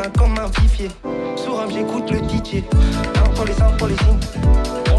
Plein comme un vivier. Sous rhum, j'écoute le DJ. Un pour les seins, pour les signes.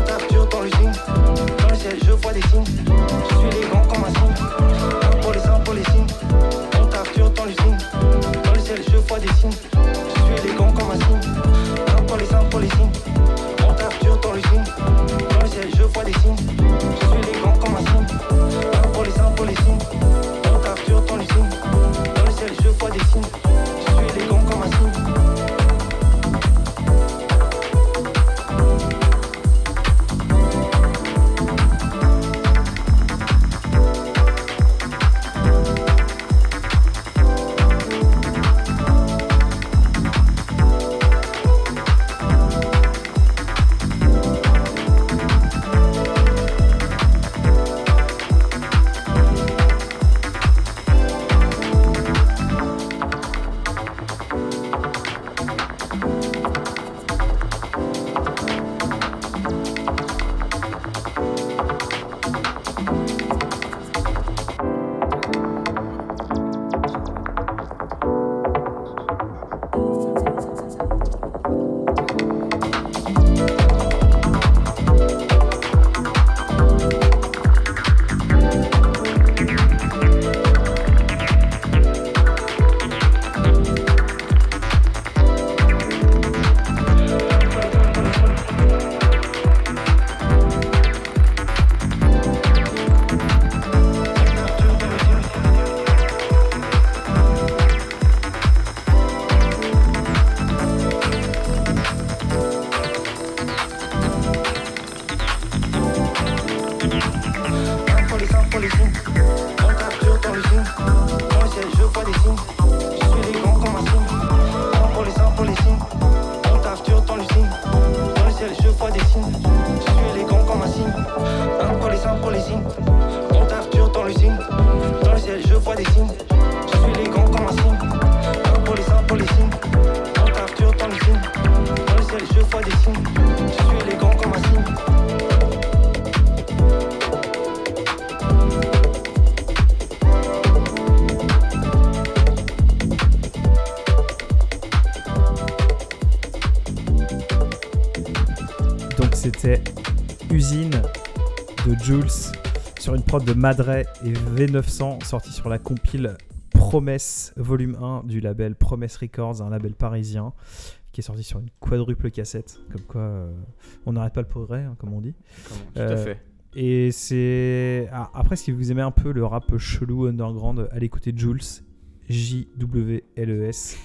Jules sur une prod de Madre et V900 sorti sur la compile Promesse volume 1 du label Promesse Records, un label parisien qui est sorti sur une quadruple cassette. Comme quoi, euh, on n'arrête pas le progrès, hein, comme on dit. Tout à Euh, fait. Et c'est. ah, après, si vous aimez un peu le rap chelou underground, allez écouter Jules. J-W-L-E-S.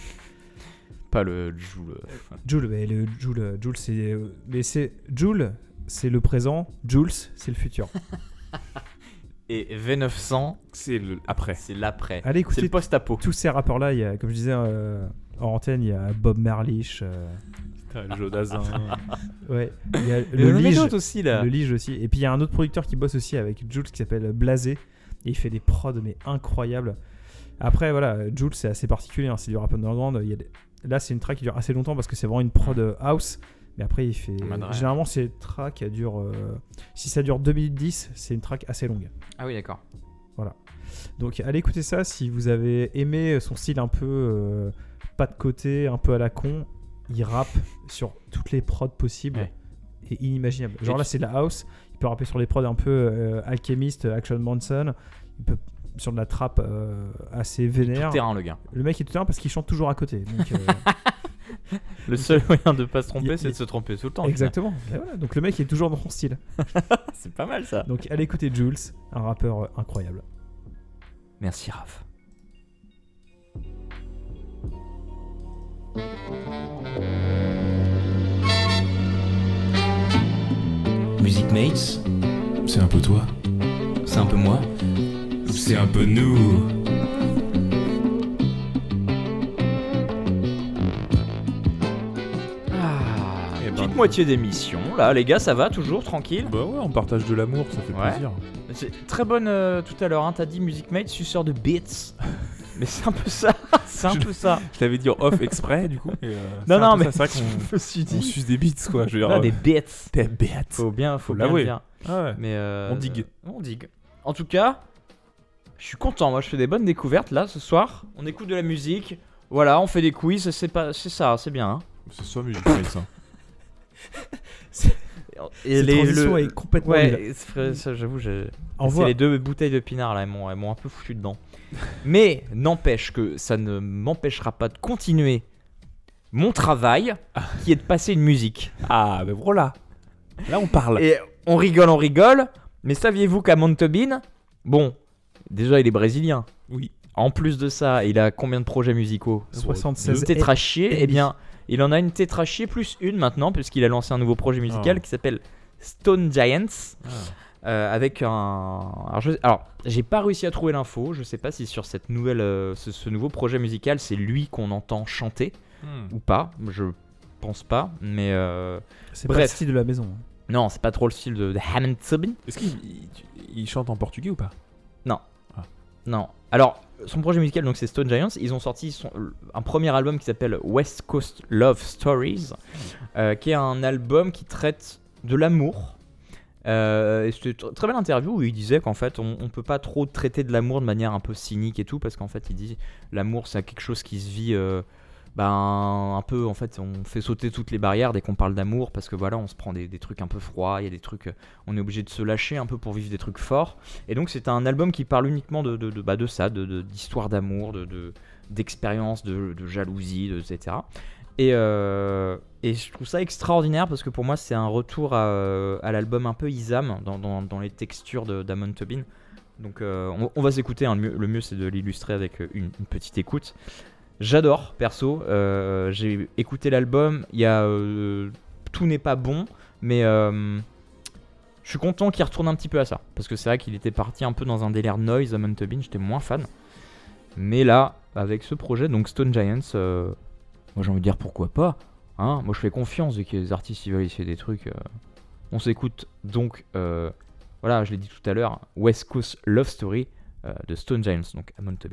Pas le Joule. Jules, mais le Jules, Jules c'est. euh, Mais c'est. Jules, c'est le présent. Jules, c'est le futur. Et V900, C'est le après. c'est l'après. Allez C'est écouter le post-apo. tous ces rappeurs-là. Il y a, comme je disais euh, en antenne, il y a Bob Merlich. euh, Putain, Joe Dassin. ouais. Il y a Le le Lige. aussi là. Le Lige aussi. Et puis il y a un autre producteur qui bosse aussi avec Jules qui s'appelle Blasé. Et il fait des prods mais incroyables. Après, voilà, Jules c'est assez particulier. hein, c'est du rap underground. Il y a des- Là, c'est une track qui dure assez longtemps parce que c'est vraiment une prod euh, house. Mais après, il fait. Généralement, ces tracks elles durent. euh, Si ça dure 2 minutes 10, c'est une track assez longue. Ah oui, d'accord. Donc allez écouter ça si vous avez aimé son style un peu euh, pas de côté, un peu à la con. Il rappe sur toutes les prods possibles Ouais. et inimaginables. Genre là c'est de la house, il peut rapper sur des prods un peu euh, Alchemist, Action il peut sur de la trappe euh, assez vénère. Tout terrain, le gars. Le mec est tout terrain parce qu'il chante toujours à côté. Donc, Le seul moyen de pas se tromper, c'est de se tromper tout le temps. exactement. Voilà, donc le mec est toujours dans son style. C'est pas mal ça. Donc allez écouter Jules, un rappeur euh, incroyable. Merci Raph. Music Mates, c'est un peu toi? C'est un peu moi? C'est un peu nous. Moitié d'émission. Là, les gars, ça va toujours tranquille. Bah ouais, on partage de l'amour, ça fait Ouais. plaisir. C'est très bonne euh, tout à l'heure. Hein, T'as dit Music Mate, suceur de beats. Mais c'est un peu ça. C'est un Je- peu ça. Je t'avais dit off exprès, du coup. et, euh, Non, non, mais ça, C'est vrai je me suis qu'on suce des beats, quoi. Je veux dire, Non, euh, des beats. des beats. Faut bien, faut Faut bien dire. Ah ouais. Mais euh, On digue. On digue. En tout cas, je suis content. Moi, je fais des bonnes découvertes là ce soir. On écoute de la musique. Voilà, on fait des quiz. C'est pas, c'est ça, c'est bien. hein. C'est ça, Music Mates. Et Cette transition le- est complètement Ouais, ça, j'avoue, j'ai. C'est les deux bouteilles de pinard là, elles m'ont, elles m'ont un peu foutu dedans. Mais n'empêche que ça ne m'empêchera pas de continuer mon travail, qui est de passer une musique. Ah, ben voilà. Là, on parle. Et on rigole, on rigole. Mais saviez-vous qu'à Montebin, bon, déjà il est brésilien. Oui. En plus de ça, il a combien de projets musicaux? 76 Une tétrachier, et- eh bien, il en a une tétrachier plus une maintenant, puisqu'il a lancé un nouveau projet musical Ah. qui s'appelle Stone Giants. Ah. euh, avec un. Alors, je- alors, j'ai pas réussi à trouver l'info. Je sais pas si sur cette nouvelle, euh, ce, ce nouveau projet musical, c'est lui qu'on entend chanter Hmm. ou pas. Je pense pas. Mais euh, C'est pas le style de la maison. hein. non, c'est pas trop le style de, de Hammond Subin. Est-ce qu'il il- il chante en portugais ou pas? Non. Alors, son projet musical, donc c'est Stone Giants. Ils ont sorti son- un premier album qui s'appelle West Coast Love Stories, euh, qui est un album qui traite de l'amour. Euh, C'était une tr- très belle interview où il disait qu'en fait, on, on peut pas trop traiter de l'amour de manière un peu cynique et tout, parce qu'en fait, il dit l'amour, c'est quelque chose qui se vit. Ben, un peu en fait on fait sauter toutes les barrières dès qu'on parle d'amour parce que voilà on se prend des, des trucs un peu froids il y a des trucs euh, on est obligé de se lâcher un peu pour vivre des trucs forts et donc c'est un album qui parle uniquement de, de, de, bah, de ça, d'histoire d'amour, de, de- d'expérience, de, de jalousie, etc. Et, euh, et je trouve ça extraordinaire parce que pour moi c'est un retour à, euh, à l'album un peu Isam dans, dans, les textures d'Amon Tobin. Donc on, va s'écouter, hein, le mieux, c'est de l'illustrer avec une petite écoute. J'adore perso, euh, j'ai écouté l'album, il y a euh, tout n'est pas bon, mais euh, je suis content qu'il retourne un petit peu à ça. Parce que c'est vrai qu'il était parti un peu dans un délire noise à Mountain j'étais moins fan. Mais là, avec ce projet, donc Stone Giants, moi j'ai envie de dire pourquoi pas. Hein moi je fais confiance vu que les artistes ils veulent essayer des trucs. on s'écoute donc, voilà, je l'ai dit tout à l'heure, West Coast Love Story de Stone Giants, donc à Mountain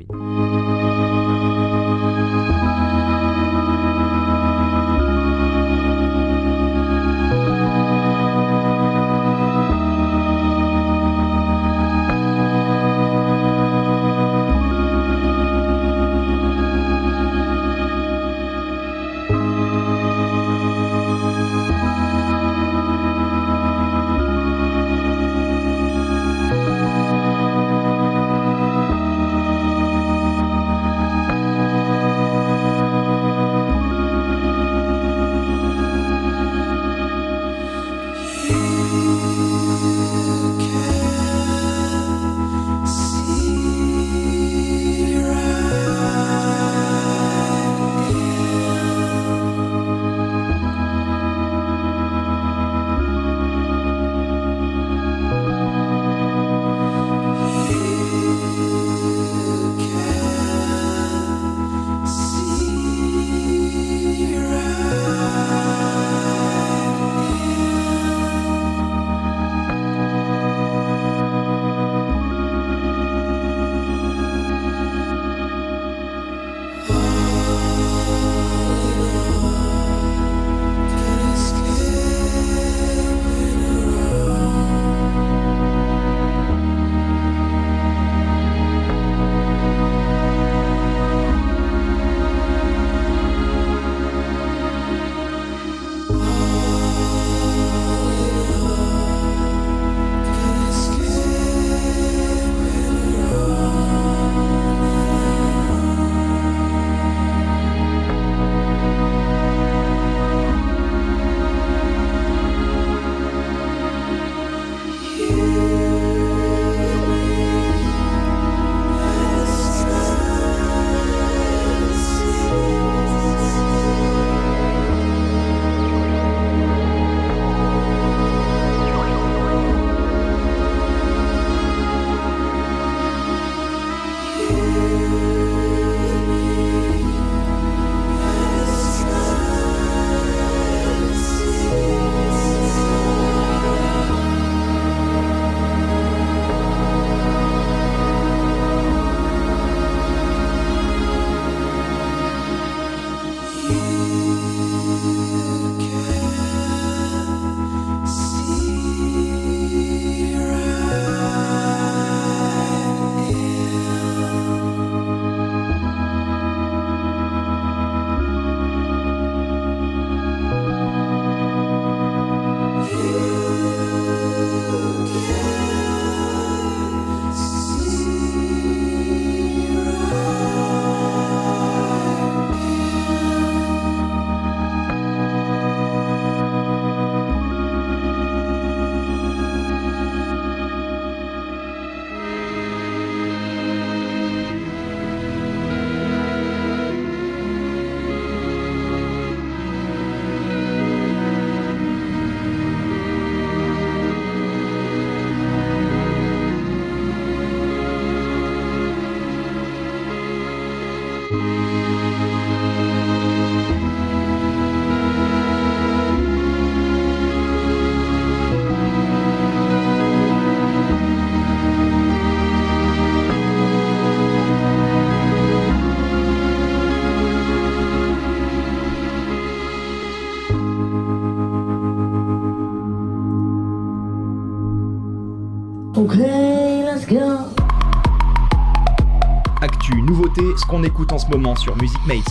Ce qu'on écoute en ce moment sur Music Mates.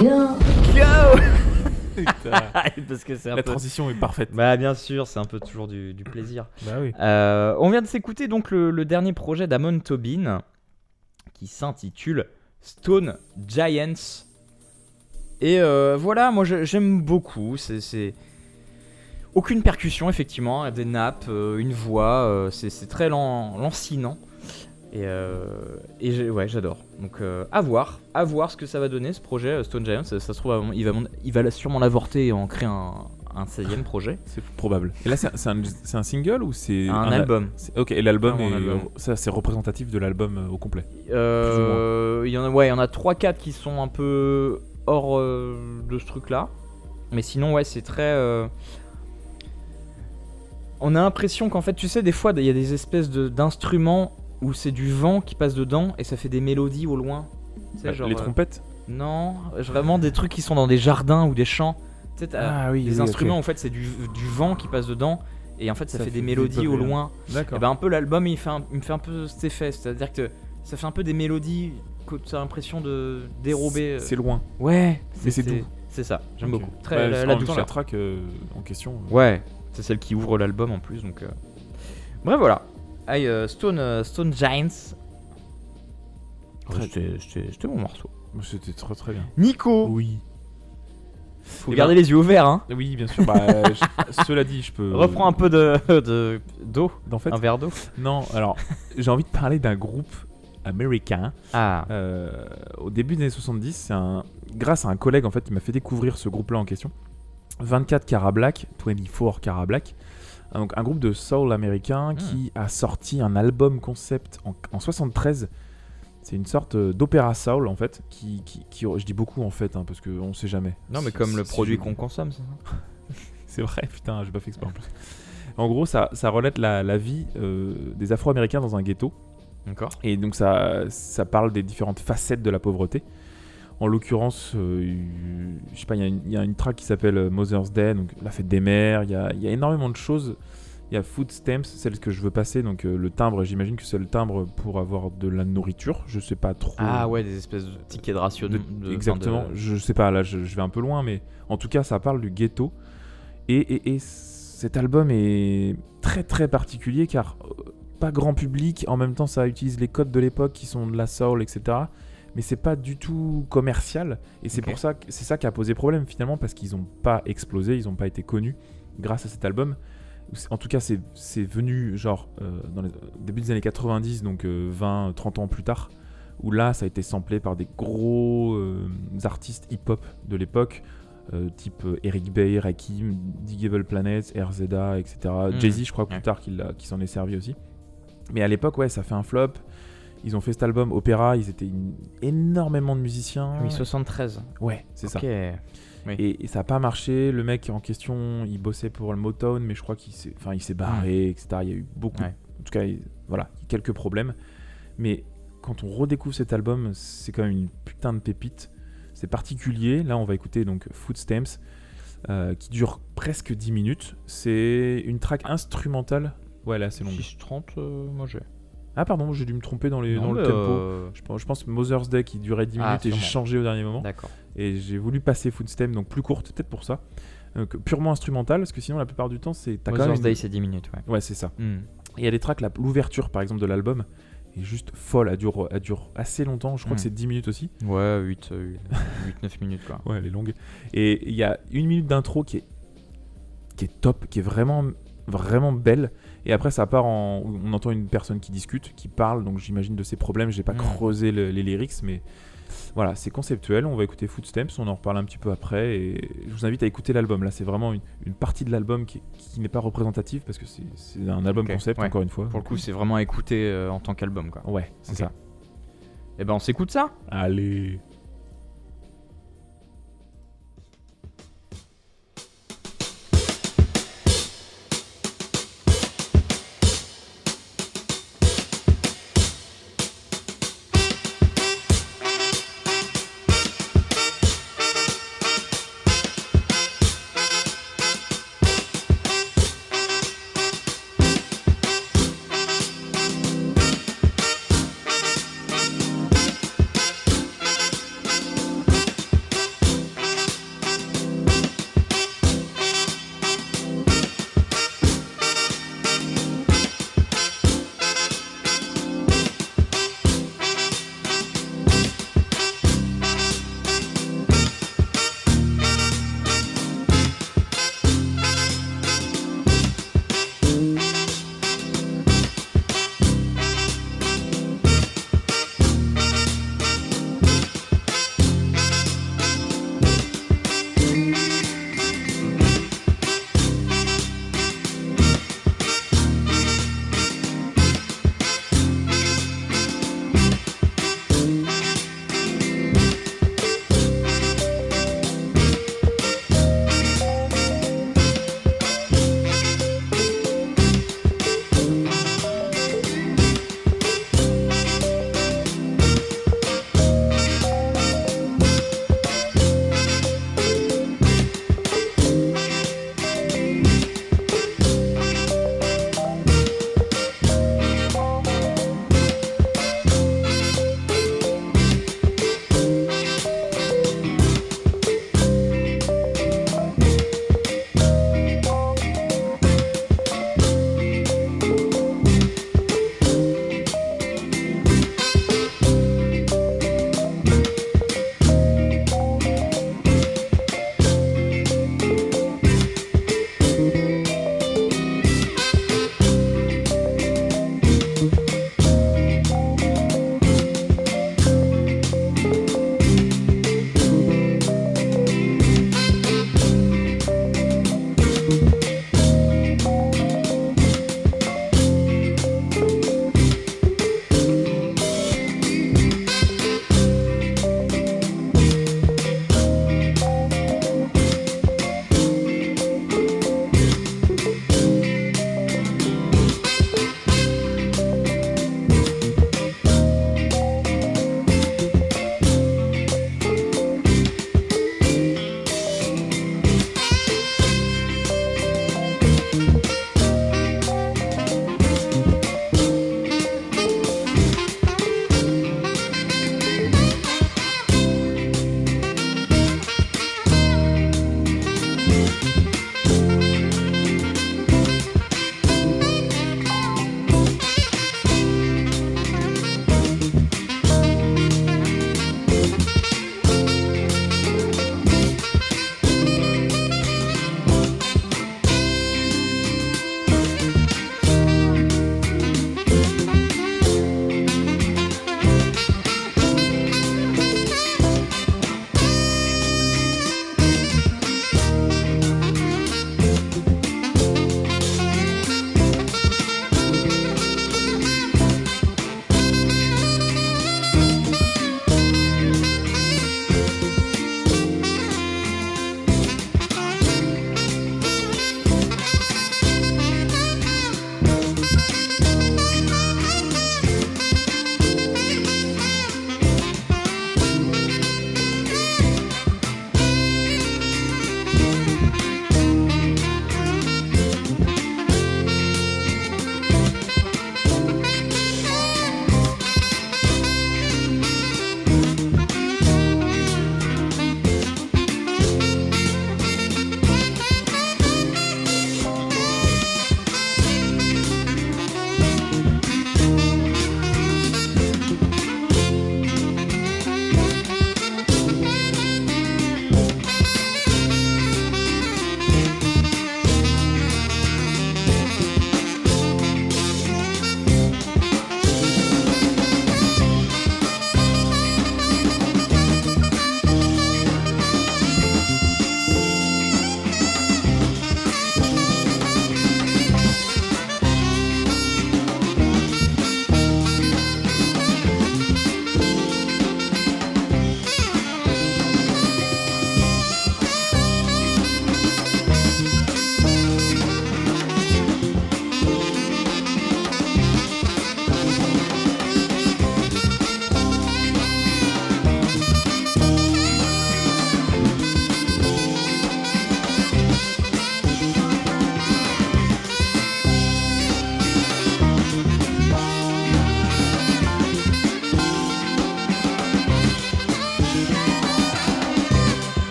Go. Parce que c'est un La peu- transition est parfaite. Bah bien sûr, c'est un peu toujours du, du plaisir. Bah oui. Euh, on vient de s'écouter donc le, le dernier projet d'Amon Tobin qui s'intitule Stone Giants. Et euh, voilà, moi j'aime beaucoup. C'est- aucune percussion effectivement, des nappes, euh, une voix. euh, c'est c'est très lan- lancinant. Et, euh, et ouais, j'adore. Donc euh, à voir, à voir ce que ça va donner ce projet euh, Stone Giants. Ça, ça se trouve, il va, il va sûrement l'avorter et en créer un, un 16e projet. C'est probable. Et là, c'est un, un- un single ou c'est Un album. c'est- Ok, et l'album un album. ça c'est représentatif de l'album euh, au complet. Euh, il y en a, ouais, il y en a 3-4 qui sont un peu hors euh, de ce truc-là. Mais sinon, ouais, c'est très. euh, On a l'impression qu'en fait, tu sais, des fois, il y a des espèces de- d'instruments où c'est du vent qui passe dedans et ça fait des mélodies au loin. Tu sais, Ah, genre, les euh, trompettes Non, vraiment des trucs qui sont dans des jardins ou des champs. Tu sais, t'as Ah oui, des oui, instruments, en fait, c'est du, du vent qui passe dedans. Et en fait, ça, Ça fait, fait des des mélodies au loin. D'accord. Et ben un peu l'album il, fait un- il me fait un peu cet effet, c'est-à-dire que ça fait un peu des mélodies que tu as l'impression de dérober. euh. C'est loin. Ouais, Mais c'est doux. C'est ça, j'aime Ok. beaucoup. Très Bah, la, en la même temps, douceur. la track euh, en question. euh, Ouais, c'est celle qui ouvre l'album en plus donc. euh. Bref voilà. Aïe, euh, Stone, euh, Stone Giants. Très- C'était- C'était c'était mon morceau. C'était très très bien. Nico, Oui. faut Eh garder ben- les yeux ouverts hein. Oui, bien sûr. Bah, je- cela dit, je peux. Reprends un peu de de- d'eau, En fait, un verre d'eau. non. Alors, j'ai envie de parler d'un groupe américain. Ah, Euh, au début des années 70, c'est un, grâce à un collègue en fait qui m'a fait découvrir ce groupe-là en question. 24 Cara Black, 24 Cara Black, donc un groupe de soul américain qui a sorti un album concept en, en 73. C'est une sorte euh, d'opéra soul en fait, qui, qui, qui- je dis beaucoup en fait, hein, parce qu'on sait jamais. non mais comme le produit qu'on consomme, c'est ça c'est vrai, putain, j'ai pas fait exprès en plus. En gros, ça, ça relate la, la vie euh, des Afro-Américains dans un ghetto. D'accord. Et donc ça, ça parle des différentes facettes de la pauvreté. En l'occurrence, euh, il- je sais pas, il y, a une- il y a une track qui s'appelle euh, Mother's Day, donc la fête des mères. Il y a, il y a énormément de choses. Il y a Food Stamps, celle que je veux passer, donc euh, le timbre. J'imagine que c'est le timbre pour avoir de la nourriture. Je sais pas trop. Ah ouais, des espèces de tickets de rationnement. De- de- exactement. de- Je sais pas, là je, je vais un peu loin, mais en tout cas ça parle du ghetto. Et, et- et cet album est très très particulier car pas grand public, en même temps ça utilise les codes de l'époque qui sont de la soul, etc. Mais c'est pas du tout commercial. Et c'est pour ça que c'est ça qui a posé problème finalement parce qu'ils ont pas explosé, ils ont pas été connus grâce à cet album. En tout cas, c'est venu genre euh, dans les début des années 90, donc 20-30 ans plus tard, où là, ça a été samplé par des gros euh, artistes hip-hop de l'époque, euh, type euh, Eric Bay, Rakim, Digable Planets, RZA, etc. Mhm. Jay-Z, je crois plus Ouais. tard qu'il s'en est servi aussi. Mais à l'époque, ouais, ça fait un flop. Ils ont fait cet album Opéra, ils étaient une- énormément de musiciens. Oui, 73. Ouais, c'est ça. Oui. Et, et ça n'a pas marché. Le mec en question, il bossait pour le Motown, mais je crois qu'il s'est, enfin, il s'est barré, etc. Il y a eu beaucoup, Ouais. en tout cas, il- voilà, quelques problèmes. Mais quand on redécouvre cet album, c'est quand même une putain de pépite. C'est particulier. Là, on va écouter donc Footstamps, euh, qui dure presque 10 minutes. C'est une track instrumentale. Ouais, là, c'est long. 6.30, euh, moi j'ai. Ah, pardon, j'ai dû me tromper dans, les, Non, dans le tempo. euh, Je, pense- je pense Mother's Day qui durait 10 Ah, minutes et j'ai changé au dernier moment. D'accord. Et j'ai voulu passer Footsteps, donc plus courte, peut-être pour ça. Donc, purement instrumental, parce que sinon, la plupart du temps, c'est. Mother's une- Day, c'est 10 minutes, ouais. Ouais, c'est ça. Hmm. Et il y a des tracks, l'ouverture par exemple de l'album est juste folle, elle dure, elle dure assez longtemps, je crois Mm. que c'est 10 minutes aussi. Ouais, 8, 9 minutes quoi. Ouais, elle est longue. Et il y a une minute d'intro qui est, qui est top, qui est vraiment, vraiment belle. Et après, ça part en. On entend une personne qui discute, qui parle, donc j'imagine de ses problèmes. J'ai pas Mm. creusé le- les lyrics, mais voilà, c'est conceptuel. On va écouter Footsteps, on en reparle un petit peu après. Et je vous invite à écouter l'album. Là, c'est vraiment une, une partie de l'album qui, qui n'est pas représentative parce que c'est un album concept, ouais. encore une fois. Pour le coup, c'est vraiment à écouter euh, en tant qu'album quoi. Ouais, c'est ça. Et ben on s'écoute ça? Allez.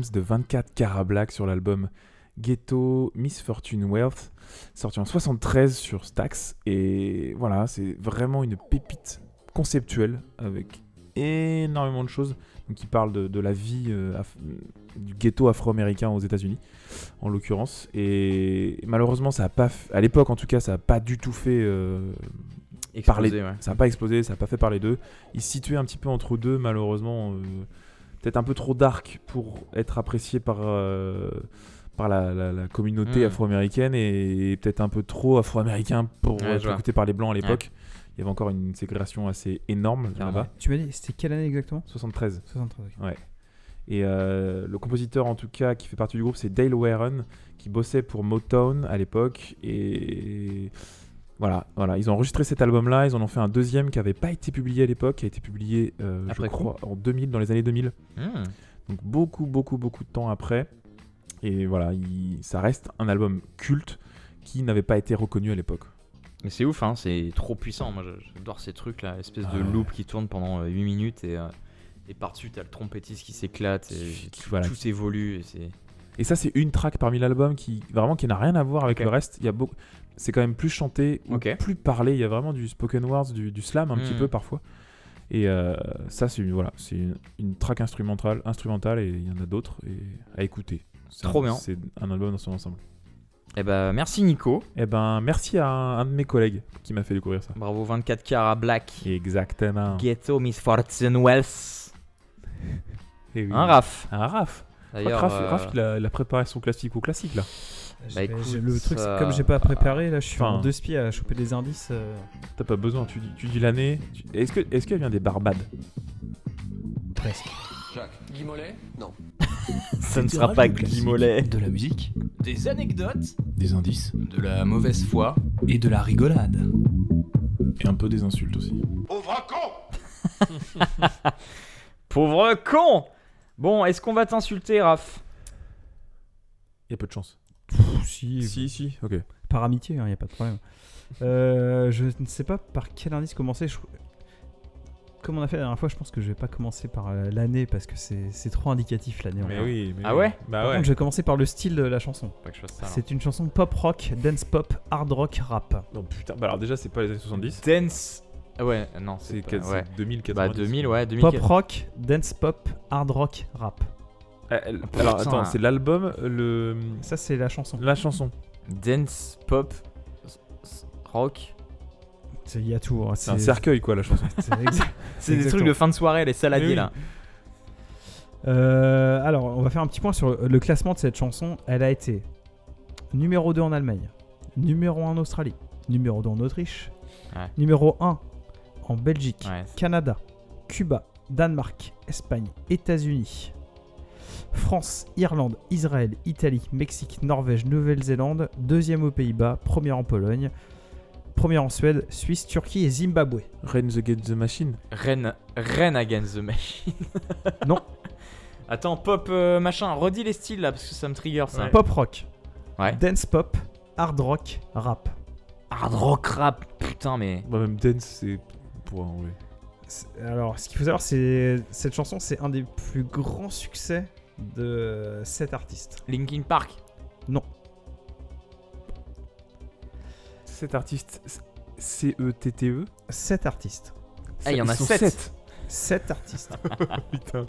De 24 Cara Black sur l'album Ghetto Misfortune Wealth, sorti en 73 sur Stax. Et voilà, c'est vraiment une pépite conceptuelle avec énormément de choses. Qui parle de, de la vie euh, du ghetto afro-américain aux États-Unis, en l'occurrence. Et malheureusement, ça a pas, f- à l'époque en tout cas, ça a pas du tout fait euh, Explosé, parler. ouais. Ça n'a pas explosé, ça n'a pas fait parler d'eux. Ils se situaient un petit peu entre deux, malheureusement. euh, Peut-être un peu trop dark pour être apprécié par, euh, par la, la- la communauté Mm. afro-américaine et, peut-être un peu trop afro-américain pour Ouais, être écouté par les blancs à l'époque. Il y avait encore une ségrégation assez énorme là-bas. Tu m'as dit, c'était quelle année exactement? 73. 73. ok. Ouais. Et euh, le compositeur, en tout cas, qui fait partie du groupe, c'est Dale Warren, qui bossait pour Motown à l'époque. Et voilà, voilà, ils ont enregistré cet album-là. Ils en ont fait un deuxième qui n'avait pas été publié à l'époque, qui a été publié, euh, je crois, en 2000, dans les années 2000. Hmm. Donc beaucoup, beaucoup, beaucoup de temps après. Et voilà, il- ça reste un album culte qui n'avait pas été reconnu à l'époque. Mais c'est ouf, hein, c'est trop puissant. Moi, j'adore ces trucs là, espèce de Ah ouais. loop qui tourne pendant euh, 8 minutes et, euh, et par-dessus, t'as le trompettiste qui s'éclate et voilà. tout évolue. Et c'est... Et ça, c'est une track parmi l'album qui vraiment qui n'a rien à voir avec le reste. Il y a beaucoup, c'est quand même plus chanté plus parlé. Il y a vraiment du spoken words, du, du slam un petit Hmm. peu parfois. Et euh, ça, c'est une, voilà, c'est une, une track instrumentale, instrumentale et il y en a d'autres à écouter. C'est Trop un- bien. C'est un album dans son ensemble. Eh ben, merci Nico. Eh ben, merci à un, un de mes collègues qui m'a fait découvrir ça. Bravo 24 Cara Black. Exactement. Ghetto Misfortune Wells. Eh oui. Un Raph. Un que D'ailleurs, Raph, euh, Raph, il, a, il a préparé son classique au classique là. Bah, écoute, le truc, c'est euh, comme j'ai pas préparé, là, je suis en deux spies à choper des indices. euh, T'as pas besoin, tu dis, tu dis l'année. tu- Est-ce que est-ce qu'elle vient des Barbades? Presque. Jacques. Guy Mollet Non. ça ne sera pas du classique, Guy Mollet. De la musique, Des anecdotes, des indices de la mauvaise foi. et de la rigolade. Et un peu des insultes aussi. Pauvre con Pauvre con Bon, est-ce qu'on va t'insulter, Raph? Il y a peu de chance. Pff, si, Si, si, ok. par amitié, il n'y a pas de problème. Euh, je ne sais pas par quel indice commencer. je- Comme on a fait la dernière fois, je pense que je vais pas commencer par euh, l'année parce que c'est c'est trop indicatif l'année. en Mais oui, mais Ah ouais Bah Par ouais. contre, je vais commencer par le style de la chanson. C'est une chanson pop rock, dance pop, hard rock, rap. Non, putain, bah alors déjà, c'est pas les années 70. Dance. Ah ouais, non, C'est ouais. 2000, Bah 90. 2000, ouais, 2000. Pop rock, dance pop, hard rock, rap. Alors attends, c'est l'album, le Ça, c'est la chanson. la chanson. Dance, pop, rock. C'est- Il y a tout. hein, C'est un cercueil quoi, la chanson. c'est des trucs de fin de soirée, les saladiers oui. là. Euh, alors, on va faire un petit point sur le classement de cette chanson. Elle a été numéro 2 en Allemagne, numéro 1 en Australie, numéro 2 en Autriche, Ouais. numéro 1 en Belgique, Ouais, Canada, Cuba, Danemark, Espagne, États-Unis, France, Irlande, Israël, Italie, Mexique, Norvège, Nouvelle-Zélande, deuxième aux Pays-Bas, première en Pologne, première en Suède, Suisse, Turquie et Zimbabwe. The Get the Machine. Ren, Ren Against the Machine. Non. Attends, pop euh, machin, redis les styles là parce que ça me trigger ça. Pop rock, Ouais. dance pop, hard rock, rap. Hard rock rap, putain mais. Bah, même dance, c'est pour en vrai. C'est- Alors, ce qu'il faut savoir, c'est cette chanson, c'est un des plus grands succès de cet artiste. Linkin Park. Cet artiste, C E T T E. Cet artiste. Ah, il y en a Ils sont 7. sept. Cet artiste. Putain.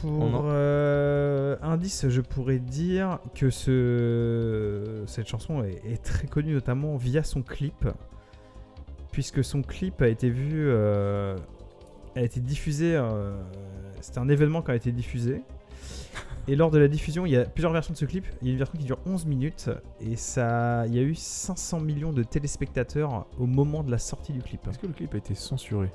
Pour euh, indice, je pourrais dire que ce, cette chanson est, est très connue notamment via son clip, puisque son clip a été vu, euh, a été diffusé. euh, C'était un événement qui a été diffusé. Et lors de la diffusion, il y a plusieurs versions de ce clip. Il y a une version qui dure 11 minutes et ça, il y a eu 500 millions de téléspectateurs au moment de la sortie du clip. Est-ce que le clip a été censuré?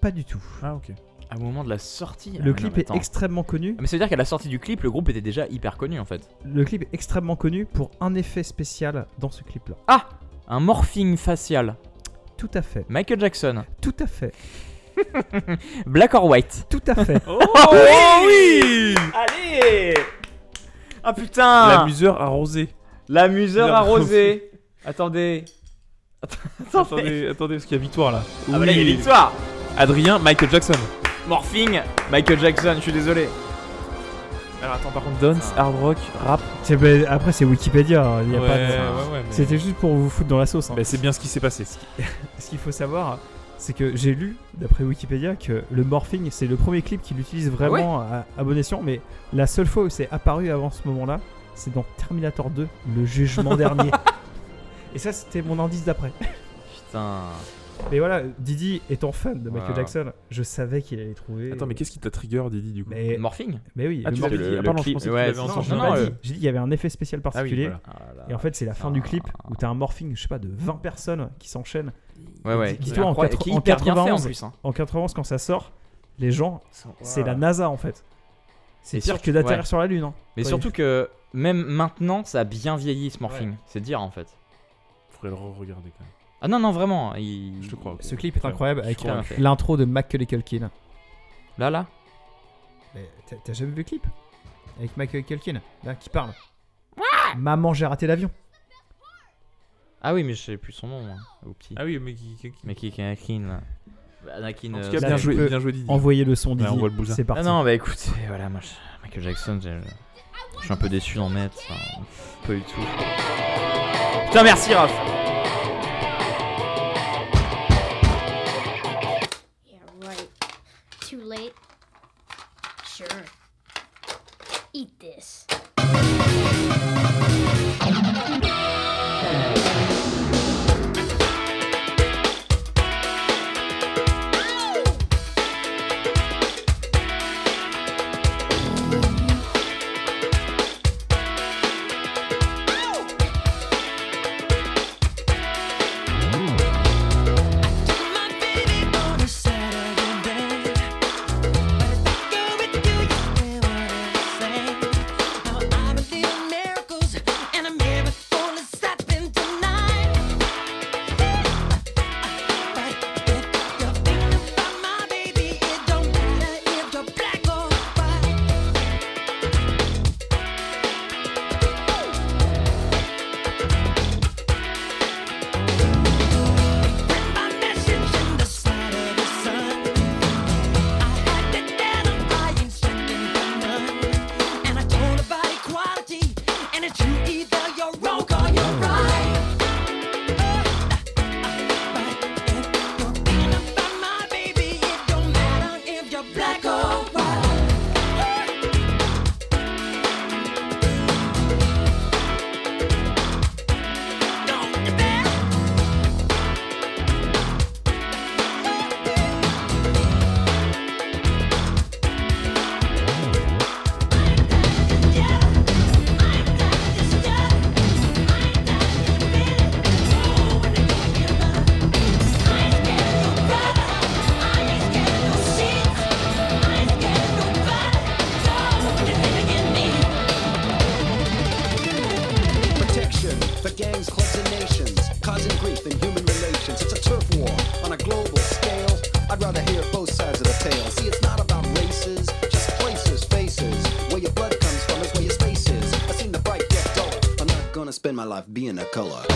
Pas du tout. Ah ok. Au moment de la sortie. Ah, Le non, clip est extrêmement connu. Mais ça veut dire qu'à la sortie du clip, le groupe était déjà hyper connu en fait. Le clip est extrêmement connu pour un effet spécial dans ce clip-là. Ah Un morphing facial. Tout à fait. Michael Jackson. Tout à fait. Black or white. Tout à fait. Oh oui Allez Ah putain La museur arrosée. La museur La- arrosée. Attendez. Attendez. attendez, attendez, parce qu'il y a victoire là. Ah bah là, il y a victoire Adrien, Michael Jackson. Morphing, Michael Jackson, je suis désolé. Alors attends, par contre, dance, hard rock, rap. C'est- après, c'est Wikipédia. hein, il y a Ouais, pas de- ouais, ouais, mais- C'était juste pour vous foutre dans la sauce. hein. Bah, c'est bien ce qui s'est passé. Ce qu'il faut savoir, c'est que j'ai lu, d'après Wikipédia, que le morphing, c'est le premier clip qu'il utilise vraiment à, à bon escient, mais la seule fois où c'est apparu avant ce moment-là, c'est dans Terminator 2, le jugement dernier. Et ça, c'était mon indice d'après. Putain. Mais voilà, Didi étant fan de Michael Voilà. Jackson, je savais qu'il allait trouver. Attends, mais qu'est-ce qui t'a trigger, Didi, du coup? Mais- Morphing? Mais oui, Ah, le tu morphing- dit. Ah, pardon, je clip, pensais que ouais, tu l'avais non, Non, entendu. je l'ai non, pas euh, dit. J'ai dit qu'il y avait un effet spécial particulier. Ah là Et en fait, c'est la fin du clip où t'as un morphing, je sais pas, de 20 personnes qui s'enchaînent. Ouais, ouais. Qui en, incroyable, quatre- qui est en hyper bien fait en 91, plus. hein. en 91, quand ça sort, les gens, c'est la NASA en fait. C'est pire surtout- que d'atterrir ouais. sur la Lune. hein. Mais surtout que même maintenant, ça a bien vieilli ce morphing. C'est dire en fait. Faudrait le re-regarder quand même. Ah non, non, vraiment. il- Je te crois. Ce clip est incroyable avec l'intro de Macaulay Culkin. Là, là Mais t'as- t'as jamais vu le clip? Avec Macaulay Culkin, là, qui parle. Maman, j'ai raté l'avion. Ah oui, mais je sais plus son nom, moi, au petit. Ah oui, mais qui. qui- qui- Mais qui est Anakin là. Anakin. En tout euh, cas, bien joué, bien. Envoyez le son, Ouais, Didi. on voit le bousin. C'est parti. Ah non, bah écoute, voilà, moi, je- Michael Jackson, je... je suis un peu déçu d'en mettre. enfin, pas du tout. Putain, merci Raph life being a color.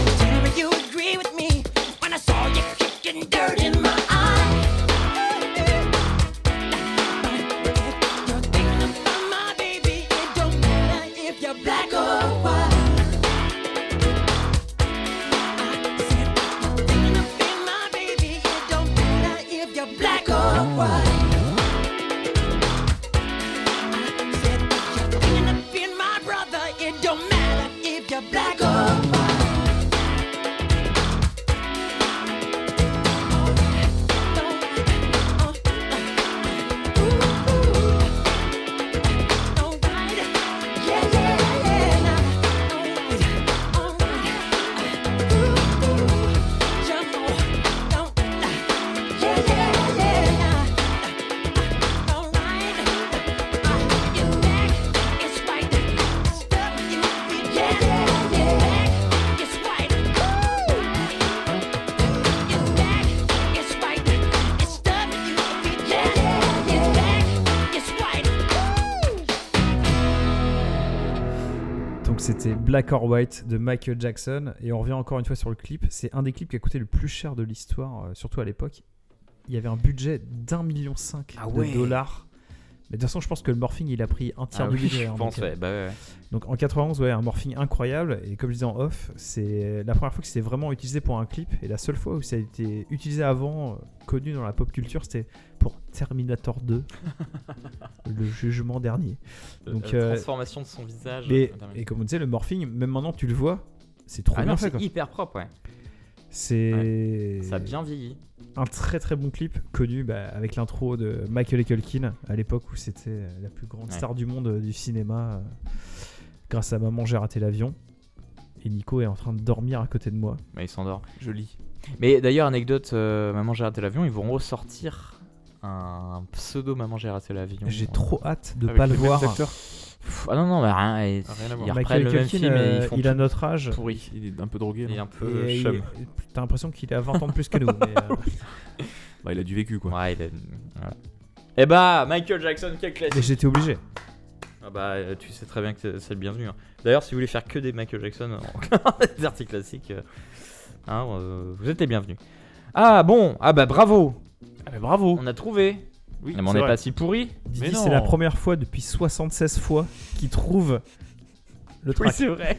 Black or White de Michael Jackson. Et on revient encore une fois sur le clip. C'est un des clips qui a coûté le plus cher de l'histoire, euh, surtout à l'époque. il y avait un budget d'un million cinq Ah de ouais. dollars. Mais de toute façon, je pense que le morphing, il a pris un tiers Ah du oui, budget. je hein, pense, donc, euh, ouais, bah ouais, donc en 91, ouais, un morphing incroyable. Et comme je disais en off, c'est la première fois que c'était vraiment utilisé pour un clip. Et la seule fois où ça a été utilisé avant, euh, connu dans la pop culture, c'était pour Terminator 2, le jugement dernier. Donc, la euh, transformation de son visage. mais- euh, et comme on disait, le morphing, même maintenant tu le vois, c'est trop Ah bien non, fait. c'est hyper propre, ouais. C'est Ça a bien vieilli. Un très très bon clip connu bah, avec l'intro de Michael Culkin à l'époque où c'était euh, la plus grande Ouais. star du monde euh, du cinéma. euh, grâce à Maman, j'ai raté l'avion. Et Nico est en train de dormir à côté de moi. Mais il s'endort. Je lis. Mais d'ailleurs, anecdote, euh, Maman j'ai raté l'avion, ils vont ressortir un pseudo Maman j'ai raté l'avion. J'ai trop hâte de Avec pas le voir. acteurs. Pff, Ah non, non, mais rien. et- Rien à voir. Ils Michael le même Culkin, film et euh, ils font il a tout notre âge. pourri. Il est un peu drogué. Il est un peu Et il- chum. T'as l'impression qu'il a 20 ans de plus que nous. mais, euh, Bah, il a du vécu quoi. Ouais, il a... voilà. Et bah, Michael Jackson, quel mais classique. j'étais obligé. Ah bah, euh, tu sais très bien que c'est- c'est le bienvenu. hein. D'ailleurs, si vous voulez faire que des Michael Jackson en des articles classiques, euh, hein, euh, vous êtes les bienvenus. Ah bon, ah bah bravo, Ah bah bravo. on a trouvé. Oui, Mais on c'est n'est pas si pourri. Didi, c'est la première fois depuis 76 fois qu'il trouve le Oui, track. c'est vrai.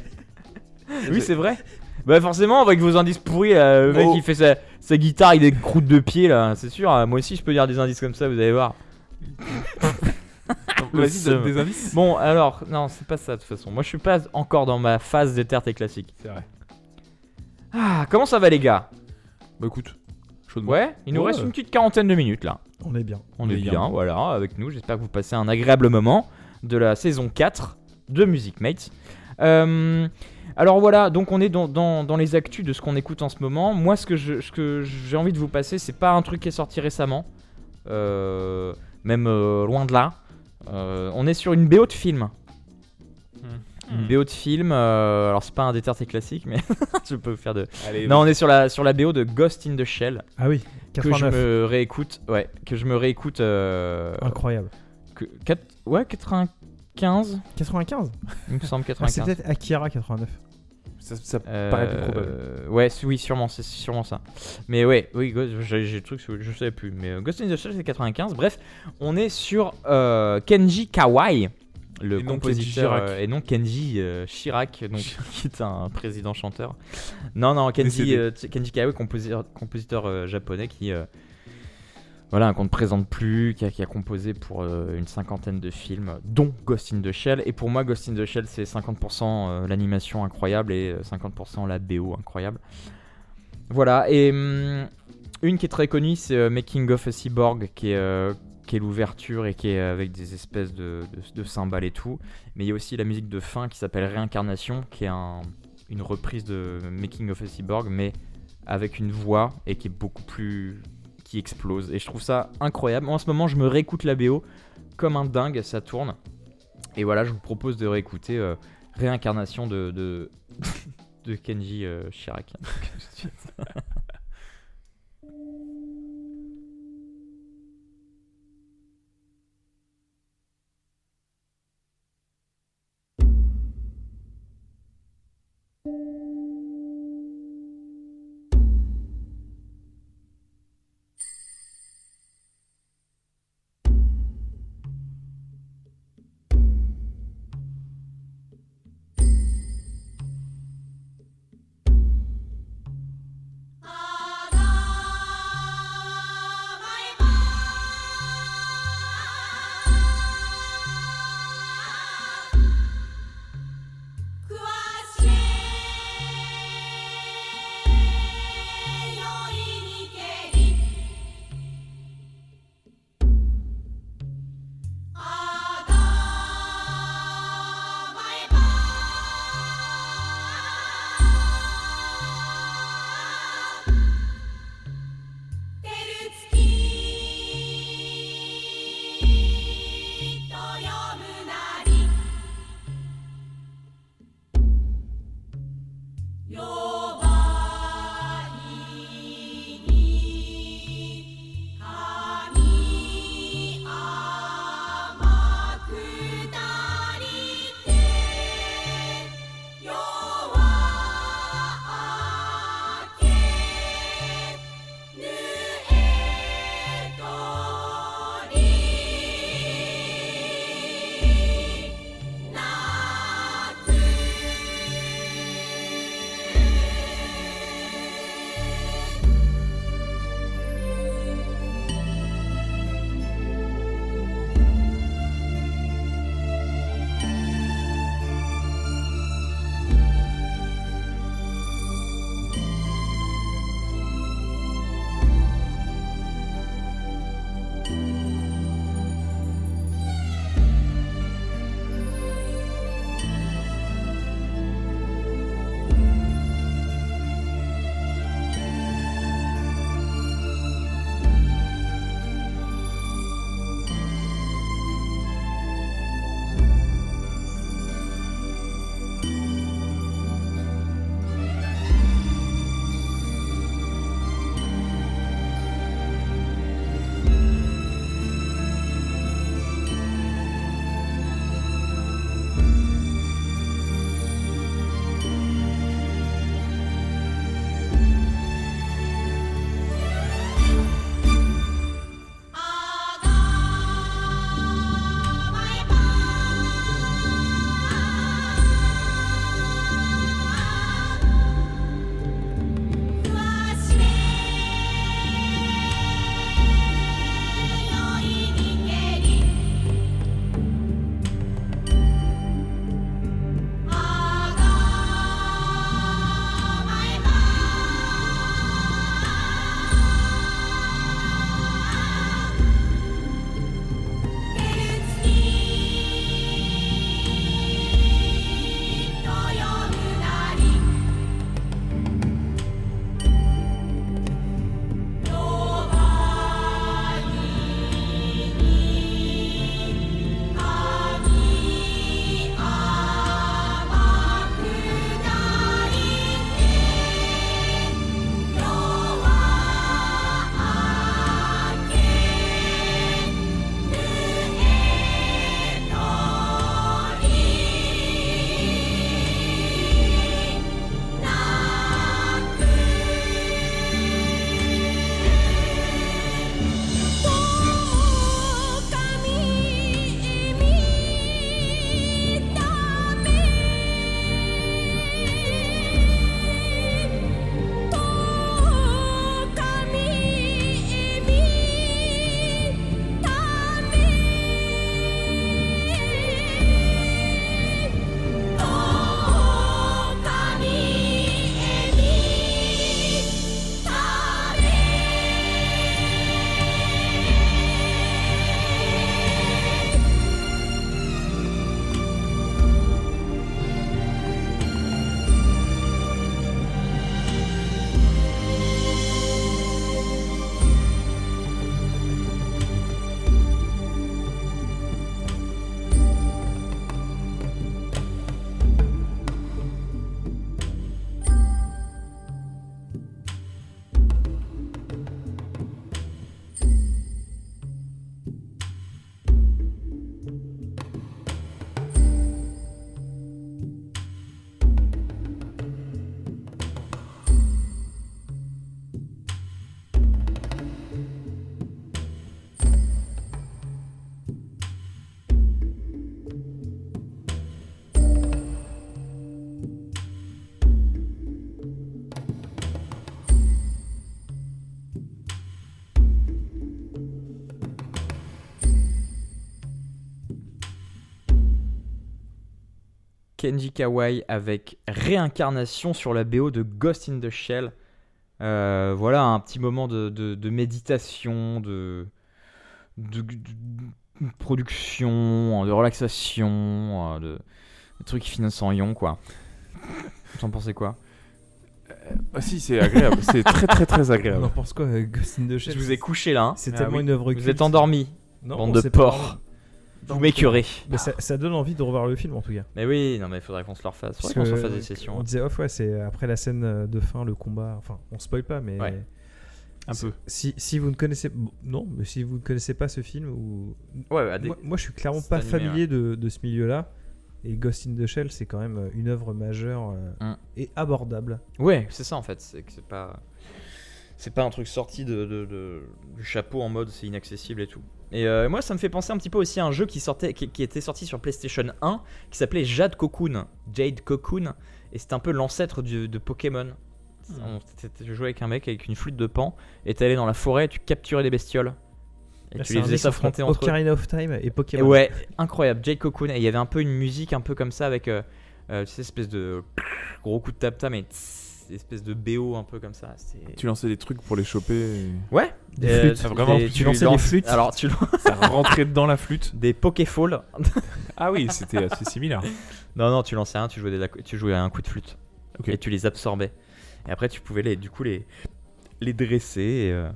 oui, c'est vrai. Bah forcément, avec vos indices pourris, le mec Oh. il fait sa, sa guitare, il a des croûtes de pied là, c'est sûr. hein. Moi aussi, je peux dire des indices comme ça, vous allez voir. Vas-y, donne des indices. Bon, alors, non, c'est pas ça de toute façon. Moi, je suis pas encore dans ma phase d'éterte et classique. C'est vrai. Ah, comment ça va, les gars? Bah écoute, chaudement. Ouais, il nous Ouais. reste une petite quarantaine de minutes là. On est bien. On est bien. bien, voilà, avec nous. J'espère que vous passez un agréable moment de la saison 4 de Music Mates. Euh, alors voilà, donc on est dans, dans- dans les actus de ce qu'on écoute en ce moment. Moi, ce que je- ce que j'ai envie de vous passer, c'est pas un truc qui est sorti récemment, Euh, même euh, loin de là. Euh, on est sur une BO de film. Une BO de film, euh, alors c'est pas un déterté classique, mais je peux vous faire de. Allez, Non, on est sur la, sur la BO de Ghost in the Shell Ah oui, que je 89. me réécoute. Ouais, que je me réécoute. euh, Incroyable. que, quatre- ouais, 95, 95 il me semble Ah, C'est 95. peut-être Akira 89. ça, ça Euh, paraît plus probable. Ouais, c- oui, sûrement, c'est sûrement ça. Mais ouais, oui, Ghost- j'ai le truc, je savais plus. Mais euh, Ghost in the Shell, c'est 95. Bref, on est sur euh, Kenji Kawai, le Et compositeur, euh, et non Kenji euh, Chirac, donc, qui est un président chanteur. Non, non, Kenji, euh, Kenji compositeur, compositeur japonais qui. voilà, qu'on ne présente plus, qui a, qui a composé pour euh, une cinquantaine de films, dont Ghost in the Shell. Et pour moi, Ghost in the Shell, c'est 50% euh, l'animation incroyable et euh, 50% la BO incroyable. Voilà, et hum, une qui est très connue, c'est euh, Making of a Cyborg, qui est, qui est l'ouverture et qui est avec des espèces de, de, cymbales et tout. Mais il y a aussi la musique de fin qui s'appelle Réincarnation, qui est un- une reprise de Making of a Cyborg, mais avec une voix et qui est beaucoup plus. qui explose. Et je trouve ça incroyable. En ce moment, je me réécoute la BO comme un dingue, ça tourne. Et voilà, je vous propose de réécouter euh, Réincarnation de, de, de Kenji euh, Chirac. Kenji Kawai avec Réincarnation sur la BO de Ghost in the Shell. Euh, voilà un petit moment de, de- de méditation, de, de, de production, de relaxation, euh, de, de trucs qui finissent en ion quoi. Vous en pensez quoi? Ah si, c'est agréable. c'est très très très On en agréable. pense quoi euh, Ghost in the Shell? Je vous ai couché là. hein. C'est Ah tellement oui. une œuvre Vous culte. êtes endormi, Non, bande on de s'est pas porcs. Vous m'écurez. Mais ça, ça donne envie de revoir le film en tout cas. Mais oui, non mais il faudrait qu'on se le refasse. Faudrait qu'on se refasse des euh, sessions. On disait off, ouais, c'est après la scène euh, de fin, le combat. Enfin, on spoil pas, mais. Ouais. Un peu. Si, si vous ne connaissez. Non, mais si vous ne connaissez pas ce film, ou. Ouais, ouais, des- moi, moi, je suis clairement pas animé, familier de, de ce milieu-là. Et Ghost in the Shell, c'est quand même euh, une œuvre majeure euh, Hum. et abordable. Ouais, c'est ça en fait. C'est que c'est pas. C'est pas un truc sorti de, de- de- du chapeau en mode c'est inaccessible et tout. Et euh, moi, ça me fait penser un petit peu aussi à un jeu qui, sortait, qui, qui était sorti sur PlayStation 1 qui s'appelait Jade Cocoon. Jade Cocoon. Et c'était un peu l'ancêtre de Pokémon. On- c'était- Je jouais avec un mec avec une flûte de pan et t'allais dans la forêt et tu capturais des bestioles. Et Là, tu les faisais entre s'affronter entre eux. Ocarina of Time et Et Pokémon. ouais, incroyable, Jade Cocoon. Et il y avait un peu une musique un peu comme ça avec, euh, euh, tu sais, espèce de gros coup de tap-tap, mais tss, espèce de BO un peu comme ça. Tu lançais des trucs pour les choper. et Ouais, Des euh, flûtes. tu- Ah, vraiment, des- tu lançais des flûtes Alors, tu Ça rentrait dans la flûte. des Pokéfall. Ah oui, c'était assez similaire. non, non, tu lançais un, tu jouais, des, tu jouais un coup de flûte. Ok. Et tu les absorbais. Et après, tu pouvais les, du coup les, les dresser et euh,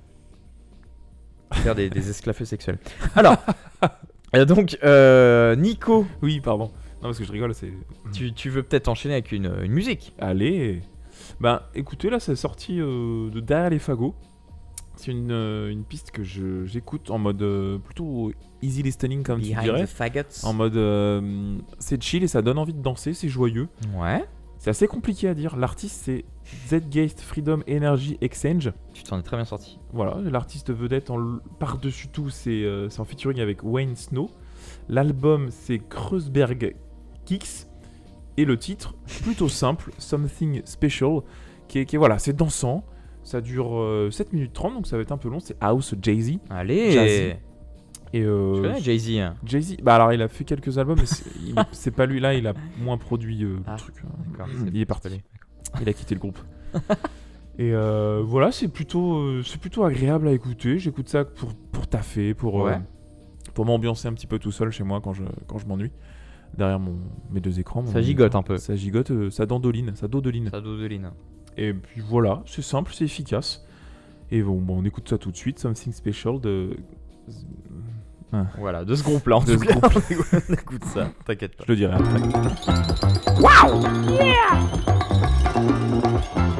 faire des, des esclaves sexuels. Alors, euh, donc, euh, Nico, Oui, pardon. Non, parce que je rigole, c'est. tu, tu veux peut-être enchaîner avec une, une musique Allez Ben écoutez, là c'est sorti euh, de derrière les fagots. C'est une, euh, une piste que je- j'écoute en mode euh, plutôt easy listening comme tu Behind dirais. the Faggots. En mode euh, c'est chill et ça donne envie de danser, c'est joyeux. Ouais. C'est assez compliqué à dire. L'artiste c'est Zgate Freedom Energy Exchange. Tu t'en es très bien sorti. Voilà, l'artiste vedette en l- par-dessus tout, c'est euh, c'est en featuring avec Wayne Snow. L'album c'est Kreuzberg Kicks. Et le titre, plutôt simple, Something Special, qui est, qui est- voilà, c'est dansant. Ça dure euh, 7 minutes 30, donc ça va être un peu long. C'est House Jay-Z. Allez Jazzy. Et euh, connais Jay-Z hein Jay-Z, bah alors il a fait quelques albums, mais c'est- pas lui là, il a moins produit euh, Ah, le truc. hein. Il est parti. Il a quitté le groupe. Et euh, voilà, c'est plutôt, c'est plutôt agréable à écouter. J'écoute ça pour, pour taffer, pour, Ouais. pour m'ambiancer un petit peu tout seul chez moi quand je, quand je m'ennuie. Derrière mon, mes deux écrans. mon Ça gigote un peu. Ça gigote, euh, ça dandoline, ça dodeline. Ça dodeline. Et puis voilà, c'est simple, c'est efficace. Et bon, bon, on écoute ça tout de suite. Something Special de. Voilà, de ce groupe-là, en De tout ce cas. groupe. on écoute ça, t'inquiète pas. Je le dirai après. Thank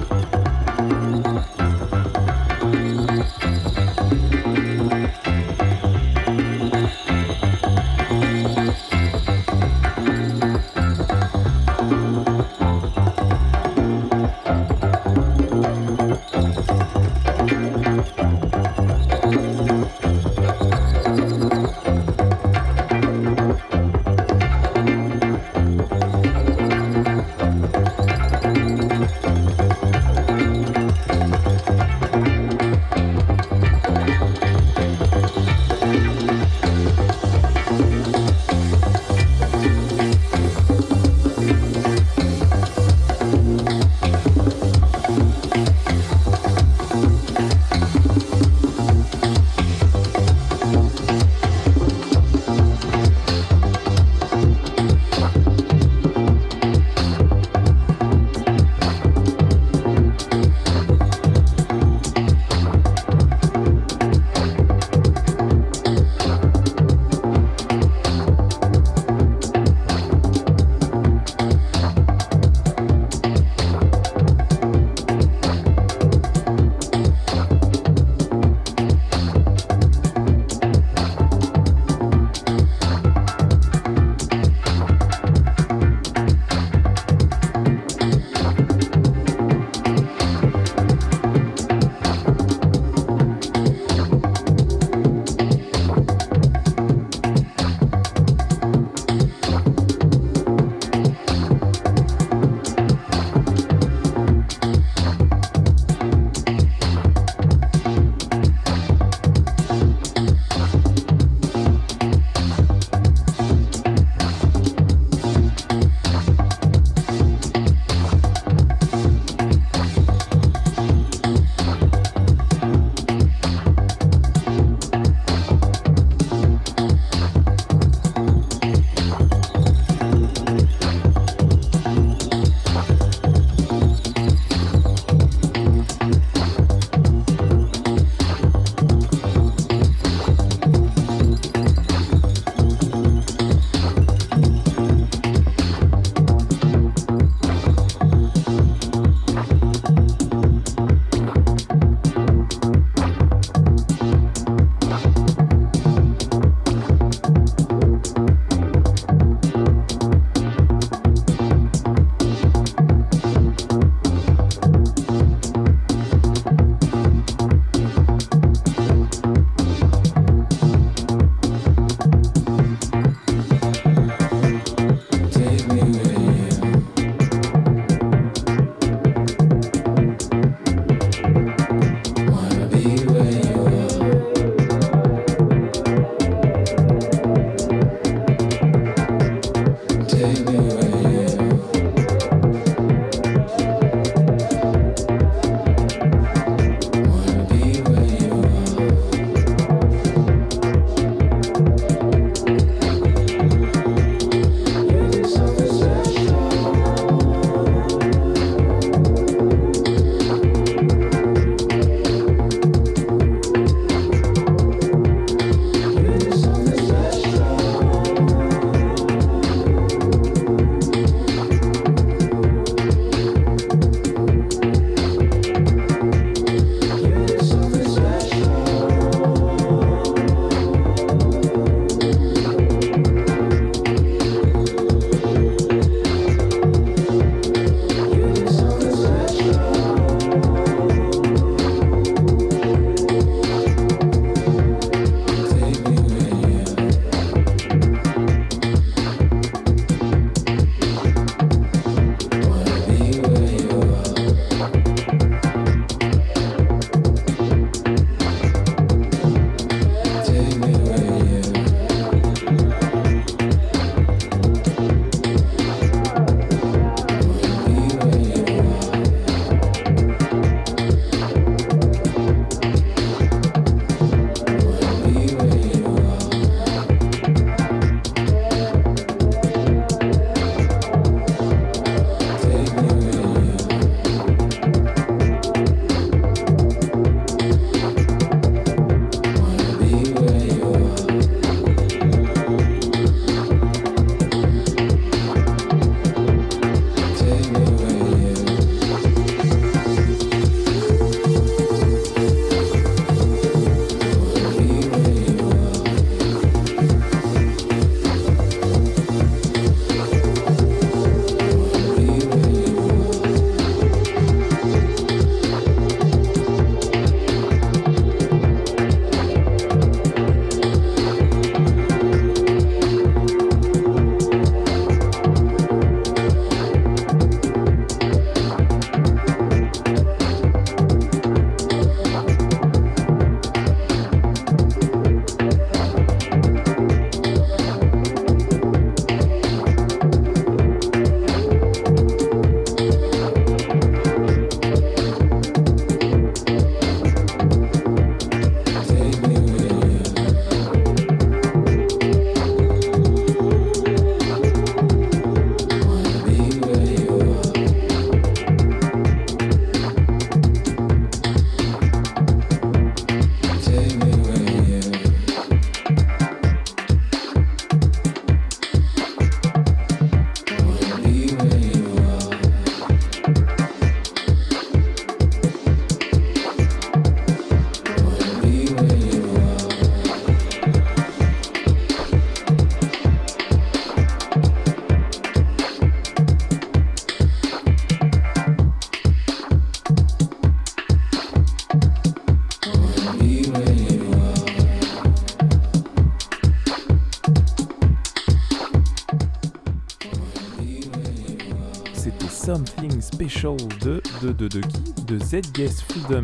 Special de, de, de, de qui De Z-Guess Freedom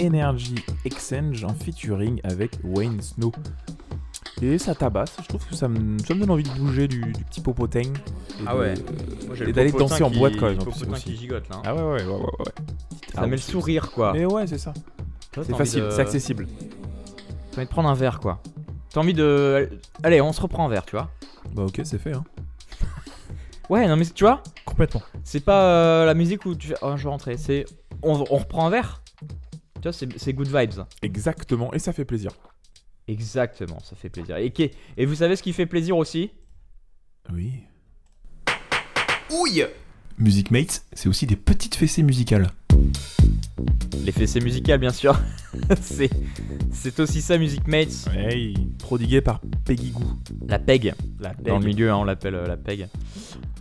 Energy Exchange en featuring avec Wayne Snow. Et ça tabasse, je trouve que ça me, ça me donne envie de bouger du, du petit popoteng. et Ah ouais. Et le d'aller popotin danser en boîte quand même. popotin qui gigote, là, hein. Ah ouais, ouais, ouais, ouais. ouais. Ça met le sourire, quoi. Mais ouais, c'est ça. C'est facile, c'est accessible. T'as envie de prendre un verre, quoi. T'as envie de. Allez, on se reprend un verre, tu vois. Bah ok, c'est fait. Hein. Ouais, non, mais tu vois, Complètement. C'est pas euh, la musique où tu fais. Oh, je vais rentrer. C'est. On, on reprend un verre. Tu vois, c'est good vibes. Exactement, et ça fait plaisir. Exactement, ça fait plaisir. Et vous savez ce qui fait plaisir aussi? Oui. Ouille Music Mates, c'est aussi des petites fessées musicales. Les fessées musicales, bien sûr. c'est c'est aussi ça, Music Mates. Ouais, prodigué par Peggy Goo. La PEG. La Dans le milieu, hein, on l'appelle euh, la PEG.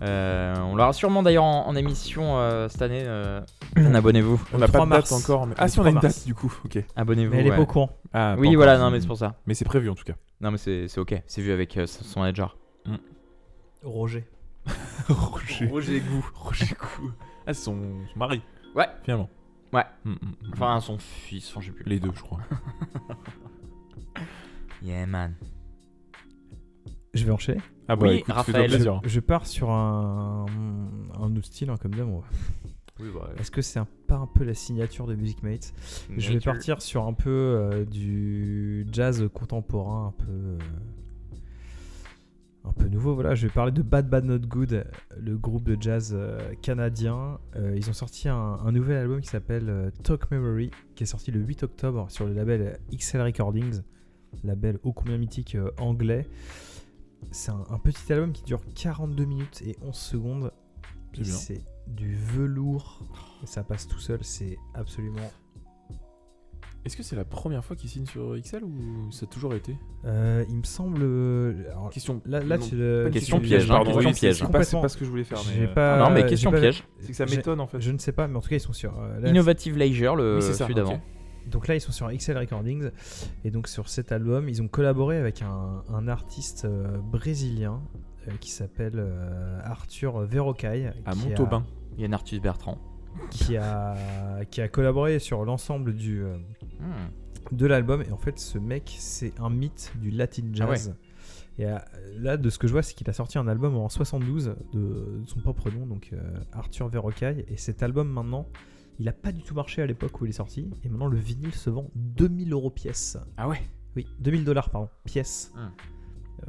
Euh, on l'aura sûrement d'ailleurs en, en émission euh, cette année. euh, Abonnez-vous. On n'a pas 3 de date encore. Mais... Ah si, on a 3 une mars. date du coup, ok. Abonnez-vous. Mais elle est ouais. pas au courant. Ah, Oui, encore. voilà, non, mais c'est pour ça. Mais c'est prévu en tout cas. Non, mais c'est c'est ok. C'est vu avec euh, son manager. Roger. Roger. Roger Gou. Roger Gou. Ah, c'est son, son mari. Ouais. Finalement. Ouais. Mm, mm, mm. Enfin, son fils, enfin, je sais plus. les deux, je crois. Yeah, man. Je vais enchaîner. Ah bah Oui, écoute, Raphaël. fais-toi Je, plaisir. je pars sur un, un autre style, hein, comme d'hab. on va- Oui, bah. Est-ce que c'est un, pas un peu la signature de Music Mates? Je vais partir sur un peu euh, du jazz contemporain, un peu, euh, un peu nouveau. Voilà, je vais parler de Bad Bad Not Good, le groupe de jazz euh, canadien. Euh, ils ont sorti un, un nouvel album qui s'appelle euh, Talk Memory, qui est sorti le 8 octobre sur le label XL Recordings, label ô combien mythique anglais. C'est un, un petit album qui dure 42 minutes et 11 secondes. C'est du velours. Ça passe tout seul. C'est absolument Est-ce que c'est la première fois qu'il signe sur XL ou ça a toujours été? Euh, il me semble. euh, alors, Question. là, là, non, tu le- pas Question piège, hein, pardon, question oui, piège. C'est pas, ce que je voulais faire. Mais, euh, pas- non, mais question pas- piège. C'est que ça m'étonne en fait. Je ne sais pas, mais en tout cas, ils sont sur. euh, là, Innovative Leisure, le Oui, celui d'avant. donc là, ils sont sur XL Recordings. Et donc, sur cet album, ils ont collaboré avec un, un artiste euh, brésilien euh, qui s'appelle euh, Arthur Verrocaille. À qui a- Montaubain. Yann Arthus Bertrand. Qui a, qui a collaboré sur l'ensemble du. De l'album. Et en fait, ce mec, c'est un mythe du Latin Ah jazz. Et euh, là, de ce que je vois, c'est qu'il a sorti un album en 72 de, de son propre nom, donc euh, Arthur Verrocaille. Et cet album, maintenant, il a pas du tout marché à l'époque où il est sorti. Et maintenant, le vinyle se vend 2000 euros pièce. Ah ouais Oui, 2000 dollars, pardon, pièce. Hmm.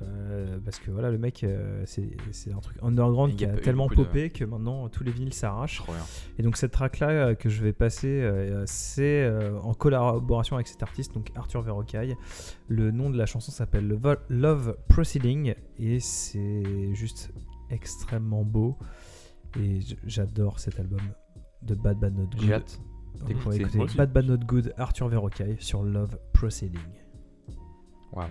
Euh, parce que voilà, le mec, euh, c'est c'est un truc underground qui a tellement de- popé que maintenant tous les vinyles s'arrachent. Et donc cette track là que je vais passer, euh, c'est euh, en collaboration avec cet artiste, donc Arthur Verrocaille. Le nom de la chanson s'appelle Vo- Love Proceeding et c'est juste extrêmement beau. Et j- j'adore cet album de Bad Bad Not Good. J'ai hâte. Bad Bad Not Good, Arthur Verrocaille sur Love Proceeding. Waouh.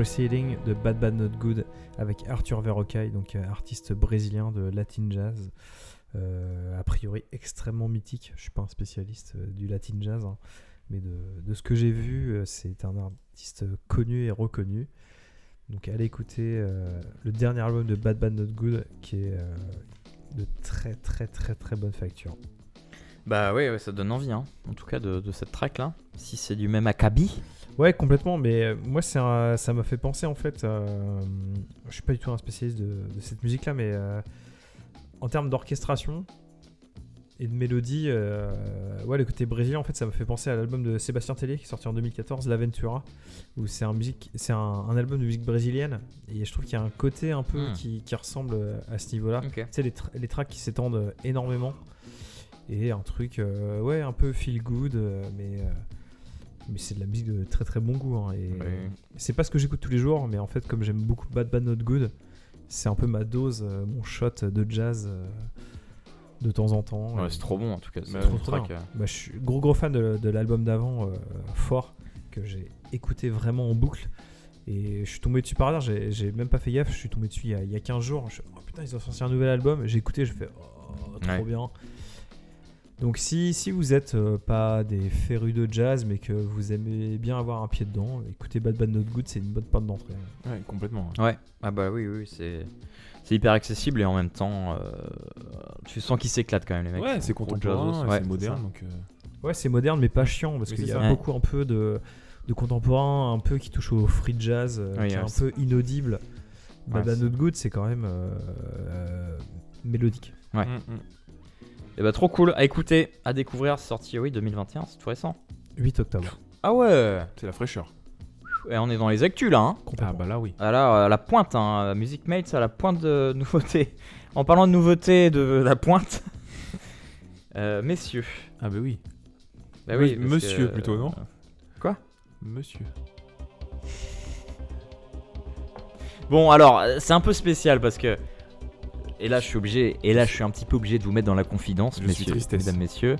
Proceeding de Bad Bad Not Good avec Arthur Verrocaille, donc euh, artiste brésilien de Latin Jazz. Euh, a priori extrêmement mythique. Je suis pas un spécialiste euh, du Latin Jazz, hein, mais de, ce que j'ai vu, c'est un artiste connu et reconnu. Donc allez écouter le dernier album de Bad Bad Not Good qui est de très très très très bonne facture. Bah ouais, ça donne envie, hein. en tout cas de, de cette track là. Si c'est du même acabit. Ouais, complètement, mais euh, moi c'est un- ça m'a fait penser en fait. euh, je suis pas du tout un spécialiste de, de cette musique là, mais euh, en termes d'orchestration et de mélodie, euh, ouais, le côté brésilien en fait, ça me fait penser à l'album de Sébastien Tellier qui est sorti en 2014, L'Aventura, où c'est un, musique, c'est un, un album de musique brésilienne et je trouve qu'il y a un côté un peu Hmm. qui, qui ressemble à ce niveau-là. Tu sais, les, tra- les tracks qui s'étendent énormément et un truc, ouais, un peu feel good, mais. Mais c'est de la musique de très très bon goût. hein, et Ouais. c'est pas ce que j'écoute tous les jours, mais en fait, comme j'aime beaucoup Bad Bad Not Good, c'est un peu ma dose, euh, mon shot de jazz euh, de temps en temps. Ouais, Et- c'est trop bon en tout cas. C'est Bah, trop, trop track, bien. euh. Bah, je suis gros gros fan de, de l'album d'avant, euh, Fort, que j'ai écouté vraiment en boucle. Et je suis tombé dessus par hasard, j'ai j'ai même pas fait gaffe, je suis tombé dessus il y a, il y a 15 jours. Je, oh putain, ils ont sorti un nouvel album, j'ai écouté, je fais oh, trop Ouais. bien. Donc si, si vous êtes euh, pas des férus de jazz, mais que vous aimez bien avoir un pied dedans, écoutez Bad Bad Not Good, c'est une bonne porte d'entrée. Ouais, complètement. Ouais, ah bah oui, oui, c'est c'est hyper accessible et en même temps, euh, tu sens qu'ils s'éclatent quand même les mecs. Ouais, c'est contemporain, jazzos. c'est Ouais, moderne, donc. euh, Ouais, c'est moderne, mais pas chiant, parce qu'il y a ça. beaucoup un peu de, de contemporain, un peu qui touche au free jazz, euh, Oui, qui est ouais, un peu inaudible. Ouais, Bad Bad Not Good, c'est quand même euh, euh, mélodique. Ouais. mm, mm. Et bah trop cool à écouter, à découvrir, c'est sorti oui 2021, c'est tout récent. 8 octobre. Ah ouais C'est la fraîcheur. Et on est dans les actus là, hein. Ah bah là, oui. Ah là, à la pointe, hein. Music Mates à la pointe de nouveautés. En parlant de nouveautés de la pointe, euh, messieurs. Ah bah oui. Bah Oui, monsieur que- plutôt, non Quoi? Monsieur. Bon, alors, euh, c'est un peu spécial parce que. Et là, je suis obligé. Et là, je suis un petit peu obligé de vous mettre dans la confidence, Je messieurs, mesdames, messieurs.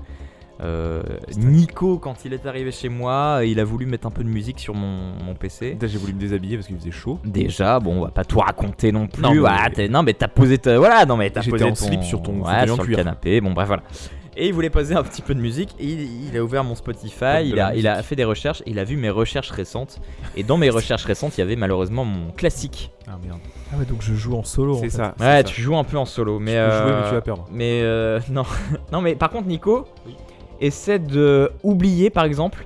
Euh, Nico, quand il est arrivé chez moi, il a voulu mettre un peu de musique sur mon, mon PC. Déjà, j'ai voulu me déshabiller parce qu'il faisait chaud. Déjà, bon, on va pas tout raconter non plus. Non, mais- Ah, non, mais t'as posé ta. Voilà, non, mais t'as posé en ton- slip sur ton ouais, sur le canapé. Bon, bref, voilà. Et il voulait poser un petit peu de musique. Et il, il a ouvert mon Spotify. Il a, il a musique. fait des recherches. Il a vu mes recherches récentes. Et dans mes recherches récentes, il y avait malheureusement mon classique. Ah merde. Ah ouais, donc je joue en solo. C'est ça. Ouais, ça. tu joues un peu en solo, mais Tu peux jouer, euh, mais tu vas perdre. Mais euh, non, non, mais par contre, Nico, essaie de oublier, par exemple.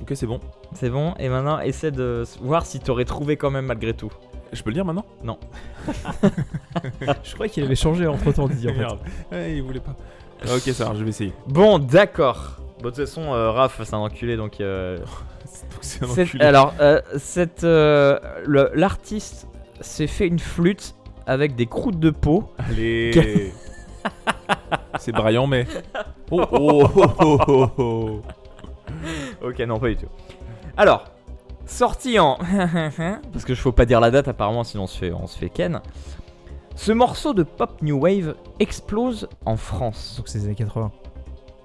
Ok, c'est bon. C'est bon. Et maintenant, essaie de voir si t'aurais trouvé quand même malgré tout. Je peux le dire maintenant? Non. Je croyais qu'il avait changé entre temps, Didier. En fait. Merde. Ouais, il voulait pas. Ah, ok, ça marche, je vais essayer. Bon, d'accord. Bon, de toute façon, euh, Raph, c'est un enculé, donc. euh, c'est un cette- enculé. alors, euh, cette, euh, le- l'artiste s'est fait une flûte avec des croûtes de peau. Allez. c'est Brian, mais. Oh, oh, oh, oh, oh, oh. Ok, non, pas du tout. Alors, sorti en. Parce que je faut pas dire la date apparemment, sinon on se fait, on se fait ken. Ce morceau de pop new wave explose en France. Donc c'est les années 80.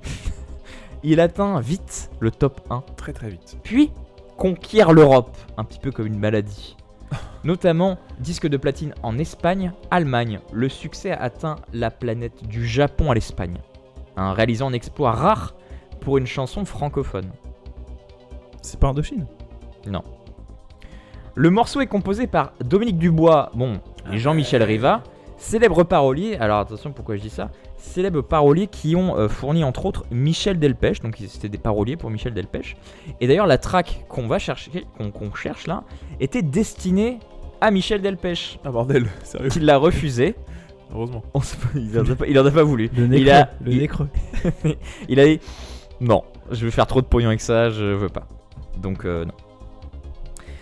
Il atteint vite le top 1, Très très vite. puis conquiert l'Europe, un petit peu comme une maladie. Notamment disque de platine en Espagne, Allemagne. Le succès a atteint la planète du Japon à l'Espagne, hein, réalisant un exploit rare pour une chanson francophone. C'est pas Indochine? Non. Le morceau est composé par Dominique Dubois, bon, et Jean-Michel Riva, célèbres paroliers. Alors attention, pourquoi je dis ça? Célèbres paroliers qui ont euh, fourni entre autres Michel Delpech, donc c'était des paroliers pour Michel Delpech. Et d'ailleurs, la track qu'on va chercher, qu'on cherche là, était destinée à Michel Delpech, Ah bordel, sérieux. qui l'a refusé. Heureusement. On il, en a pas, il en a pas voulu. Le nez il creux. a, le il- nez creux. il a dit non, je vais faire trop de pognon avec ça, je veux pas. Donc euh, non.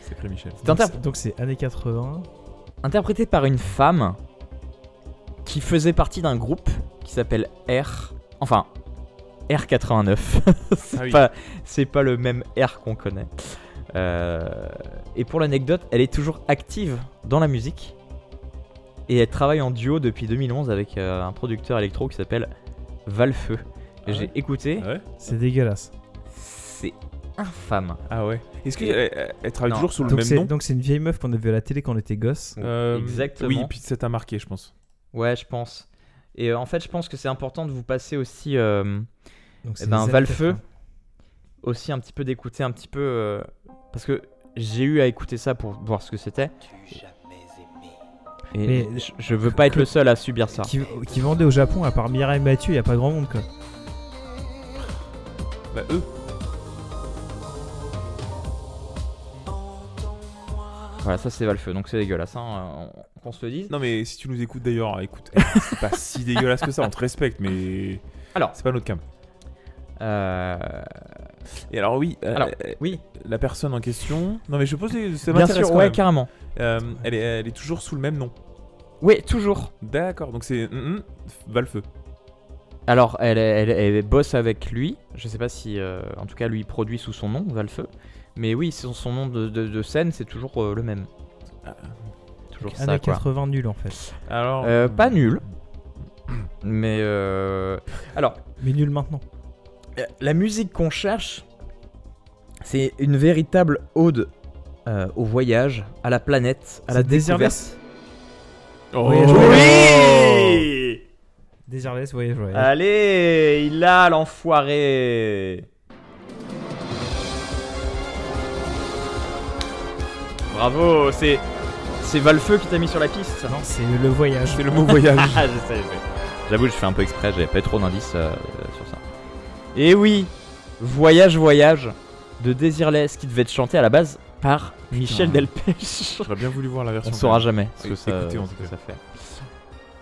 Sacré Michel. C'est Donc c'est- Donc c'est années 80. interprété par une femme qui faisait partie d'un groupe qui s'appelle R. Enfin, R89. c'est Ah oui. pas, c'est pas le même R qu'on connaît. Euh, et pour l'anecdote, elle est toujours active dans la musique. Et elle travaille en duo depuis 2011 avec euh, un producteur électro qui s'appelle Valfeu. Ah J'ai ouais écouté, Ah ouais C'est dégueulasse. c'est infâme. Ah ouais. Est-ce qu'elle elle, elle travaille Non. toujours sous le Donc même c'est nom donc c'est une vieille meuf qu'on a vue à la télé quand on était gosse. Euh, Exactement. Oui, puis ça t'a marqué, je pense. Ouais, je pense. Et euh, en fait, je pense que c'est important de vous passer aussi euh, Donc eh c'est ben, les Valfeu. Aussi un petit peu d'écouter un petit peu. euh, parce que j'ai eu à écouter ça pour voir ce que c'était. Et Mais- je, je veux pas être le seul à subir ça. Qui, qui vendait au Japon, à part Mireille Mathieu, il y a pas grand monde quoi. Bah, eux. Voilà, ça c'est Valfeu, donc c'est dégueulasse, hein, on- qu'on se le dise. Non, mais si tu nous écoutes d'ailleurs, écoute, c'est pas si dégueulasse que ça, on te respecte, mais. Alors. C'est pas notre cam. Euh, Et alors, oui. euh, Alors, euh, oui. La personne en question. Non, mais je pose. Ça Bien sûr, quand ouais, même. carrément. Euh, elle, est, elle est toujours sous le même nom. Oui, toujours. D'accord, donc c'est. hum, Valfeu. Alors, elle, elle, elle bosse avec lui. Je sais pas si, en tout cas, lui produit sous son nom, Valfeu. Mais oui, son, son nom de, de- de scène, c'est toujours euh, le même. Toujours ça, Années quoi. 80 nul en fait. Alors. Euh, pas nul. Mais euh... alors, Mais nul maintenant. euh, la musique qu'on cherche, c'est une véritable ode euh, au voyage, à la planète, à la C'est découverte. Voyage, oui voyage. Voyage, voyage. Allez, il a l'enfoiré. Bravo, c'est c'est Valfeu qui t'a mis sur la piste. Non, c'est le voyage. C'est le mot voyage. Ah, je sais, mais- J'avoue, je fais un peu exprès, j'avais pas trop d'indices euh, sur ça. Et oui, Voyage, Voyage de Desireless qui devait être chanté à la base par Michel Delpech. J'aurais bien voulu voir la version. On saura jamais ce que ça, écoutez, en ce tout que ça fait.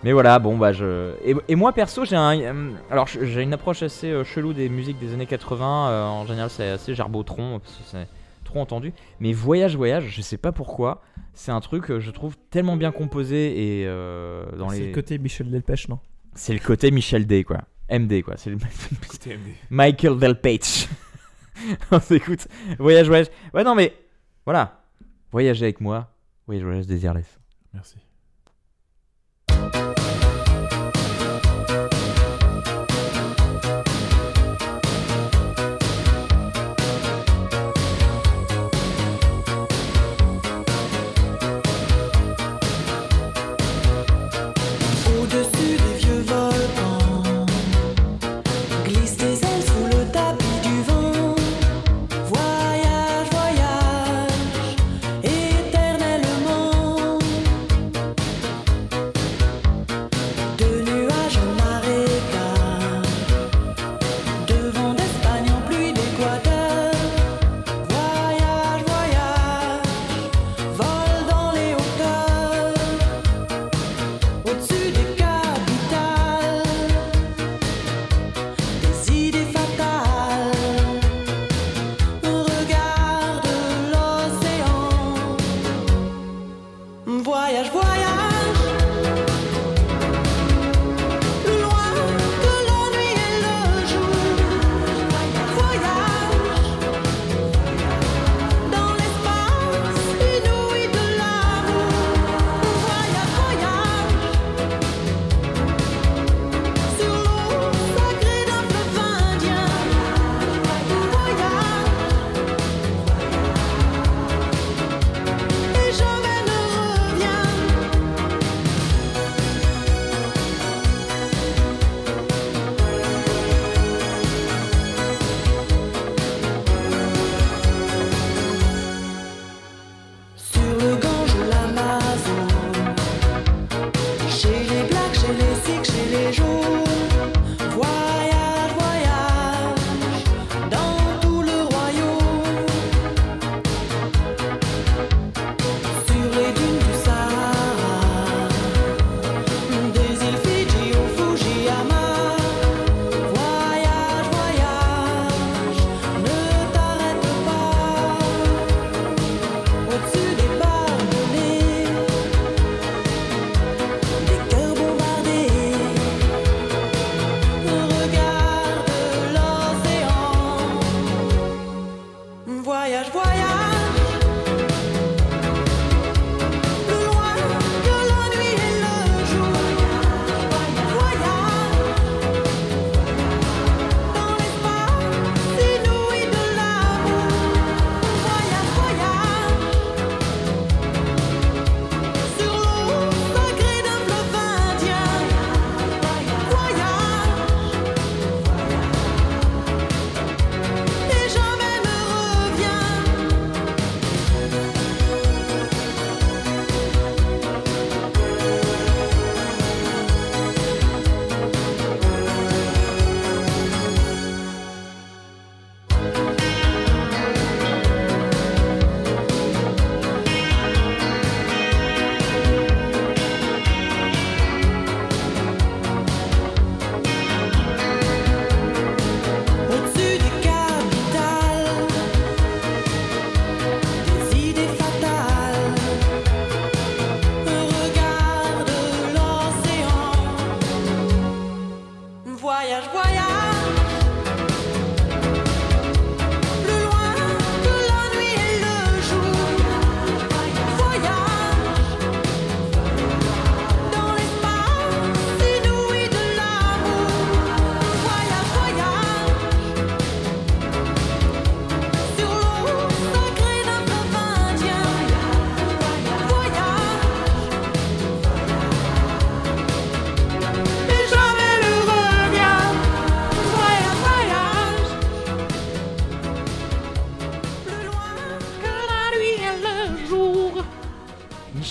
Mais voilà, bon bah je. Et, et moi perso, j'ai un. euh, alors j'ai une approche assez euh, chelou des musiques des années 80. euh, en général, c'est assez gerbotron parce que c'est trop entendu. Mais Voyage, Voyage, je sais pas pourquoi. C'est un truc que je trouve tellement bien composé et euh, dans C'est les. le côté Michel Delpech, non? C'est le côté Michel D, quoi. MD, quoi. C'est le. Michael Delpech. On s'écoute. Voyage, voyage. Ouais, non, mais voilà. Voyagez avec moi. Voyage, voyage, désirless. Merci.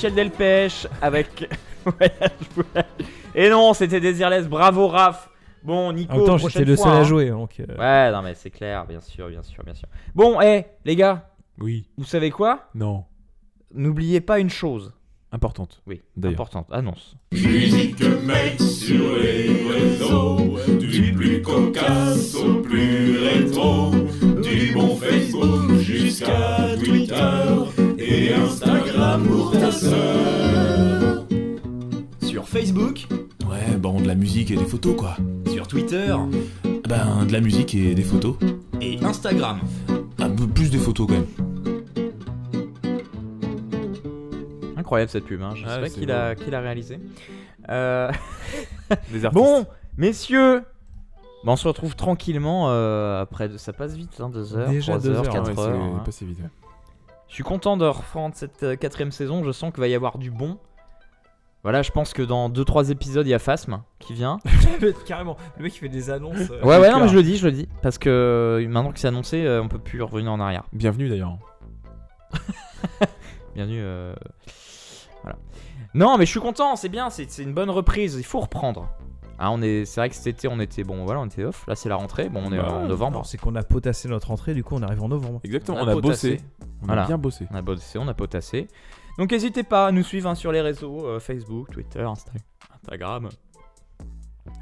Michel Delpech avec. Et non, c'était Désirless. Bravo Raph. Bon, Nico. En même temps, j'étais le seul à hein. jouer. Donc, euh, Ouais, non, mais c'est clair, bien sûr, bien sûr, bien sûr. Bon, hé, les gars, Oui. vous savez quoi? Non. N'oubliez pas une chose. Importante. Oui, D'ailleurs. importante. Annonce. Musique mec sur les réseaux, du plus cocasse au plus rétro, du bon Facebook jusqu'à Twitter et Instagram pour ta sœur. Sur Facebook, Ouais, bon, de la musique et des photos, quoi. sur Twitter Ben, de la musique et des photos. et Instagram. Un peu plus des photos, quand même. Incroyable cette pub, hein. je sais Ouais, pas c'est qui l'a qui l'a réalisé. Euh, Des artistes. Bon, messieurs, bah, on se retrouve tranquillement euh, après. de- Ça passe vite, hein, 2 heures, Déjà 3 deux heures, heures, 4 Ouais, heures. hein. passé vite. ouais. Je suis content de reprendre cette euh, quatrième saison. Je sens qu'il va y avoir du bon. Voilà, je pense que dans 2-3 épisodes, il y a Phasm qui vient. Carrément, le mec qui fait des annonces. euh, Ouais, ouais, non, mais je le dis, je le dis. Parce que euh, maintenant que c'est annoncé, euh, on peut plus revenir en arrière. Bienvenue d'ailleurs. Bienvenue. euh, Voilà. Non, mais je suis content, c'est bien, c'est une bonne reprise. Il faut reprendre. Ah, on est, c'est vrai que cet été, on était bon, voilà, on était off. Là, c'est la rentrée. Bon, on est Bah, en novembre. Non, c'est qu'on a potassé notre entrée, du coup on arrive en novembre. Exactement, On on a bossé. On Voilà. a bien bossé. On a bossé, on a potassé. Donc n'hésitez pas à nous suivre hein, sur les réseaux euh, Facebook, Twitter, Insta- Instagram,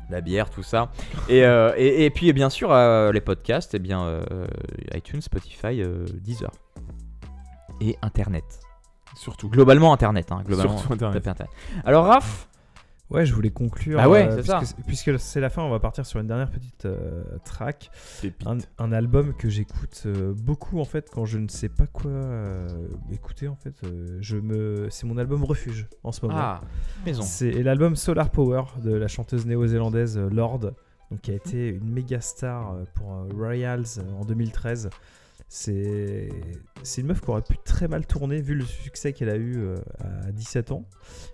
la bière, tout ça. Et, euh, et, et puis et bien sûr euh, les podcasts, et bien euh, iTunes, Spotify, euh, Deezer et Internet. Surtout. Globalement Internet, hein, globalement. Surtout Internet. Internet. Alors Raph, Ouais, je voulais conclure. Bah ouais, euh, c'est ça. puisque, puisque c'est la fin, on va partir sur une dernière petite euh, track. Un, un album que j'écoute euh, beaucoup en fait quand je ne sais pas quoi euh, écouter en fait. euh, je me, c'est mon album refuge en ce moment. ah, maison. C'est l'album Solar Power de la chanteuse néo-zélandaise Lord, donc qui a été une méga star pour euh, Royals euh, en 2013. C'est une meuf qui aurait pu très mal tourner vu le succès qu'elle a eu euh, à 17 ans.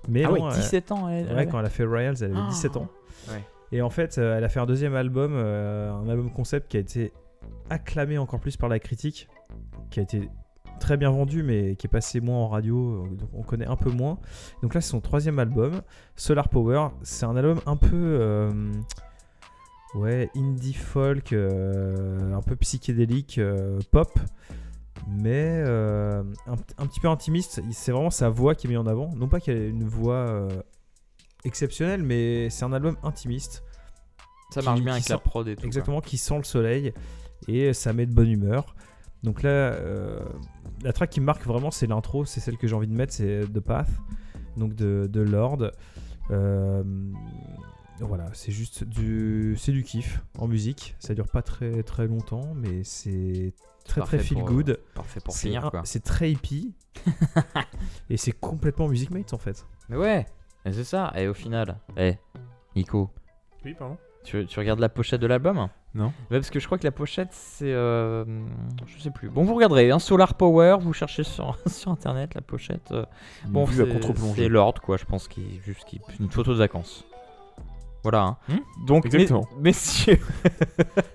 Mais Ah non, ouais, elle- 17 ans. Elle, Ouais, quand elle a fait Royals, elle avait Ah. 17 ans. Ouais. Et en fait, euh, elle a fait un deuxième album, euh, un album concept qui a été acclamé encore plus par la critique, qui a été très bien vendu, mais qui est passé moins en radio, donc on connaît un peu moins. Donc là, c'est son troisième album, Solar Power. C'est un album un peu. euh, ouais, indie folk, euh, un peu psychédélique, euh, pop. Mais euh, un, un petit peu intimiste, c'est vraiment sa voix qui est mise en avant. Non pas qu'elle ait une voix exceptionnelle, mais c'est un album intimiste. Ça marche qui- bien qui avec la prod et tout. quoi. Exactement, qui sent le soleil et ça met de bonne humeur. Donc là, la track qui me marque vraiment, c'est l'intro, c'est celle que j'ai envie de mettre, c'est The Path, donc de, de Lord. Euh, voilà, c'est juste du, c'est du kiff en musique. Ça dure pas très très longtemps, mais c'est très très feel pour, good. euh, Parfait pour C'est finir un- quoi. C'est très hippie et c'est complètement Music Mates en fait. Mais ouais, c'est ça. Et au final, eh, Nico, Oui, pardon. tu, tu regardes la pochette de l'album? Non. Ouais, parce que je crois que la pochette, c'est. euh, je sais plus. Bon, vous regarderez, hein, Solar Power, vous cherchez sur, sur internet la pochette. euh, bon, c'est contre-plongée. c'est Lord, quoi, je pense, qui est juste qui, une photo de vacances. Voilà. hein. Hmm Donc, Exactement. mes- messieurs,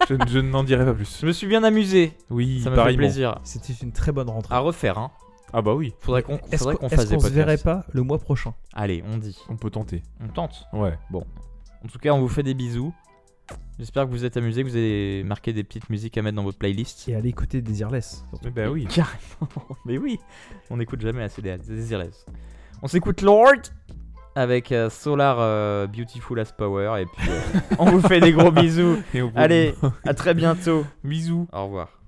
je je n'en dirai pas plus. je me suis bien amusé. Oui, Ça m'a fait pareillement. plaisir. C'était une très bonne rentrée. À refaire, hein. Ah bah oui, Faudrait qu'on Est-ce faudrait qu'on qu'on fasse des est-ce qu'on se verrait pas le mois prochain? Allez, on dit. on peut tenter. On tente. Ouais. En tout cas, on vous fait des bisous. J'espère que vous êtes amusés, que vous avez marqué des petites musiques à mettre dans votre playlist. et aller écouter Desireless. surtout. Mais bah oui. Carrément. Mais oui, on n'écoute jamais assez des Desireless. On s'écoute Lord avec euh, Solar euh, Beautiful as Power et puis euh, on vous fait des gros bisous. Et au bout- Allez, à très bientôt. bisous. Au revoir.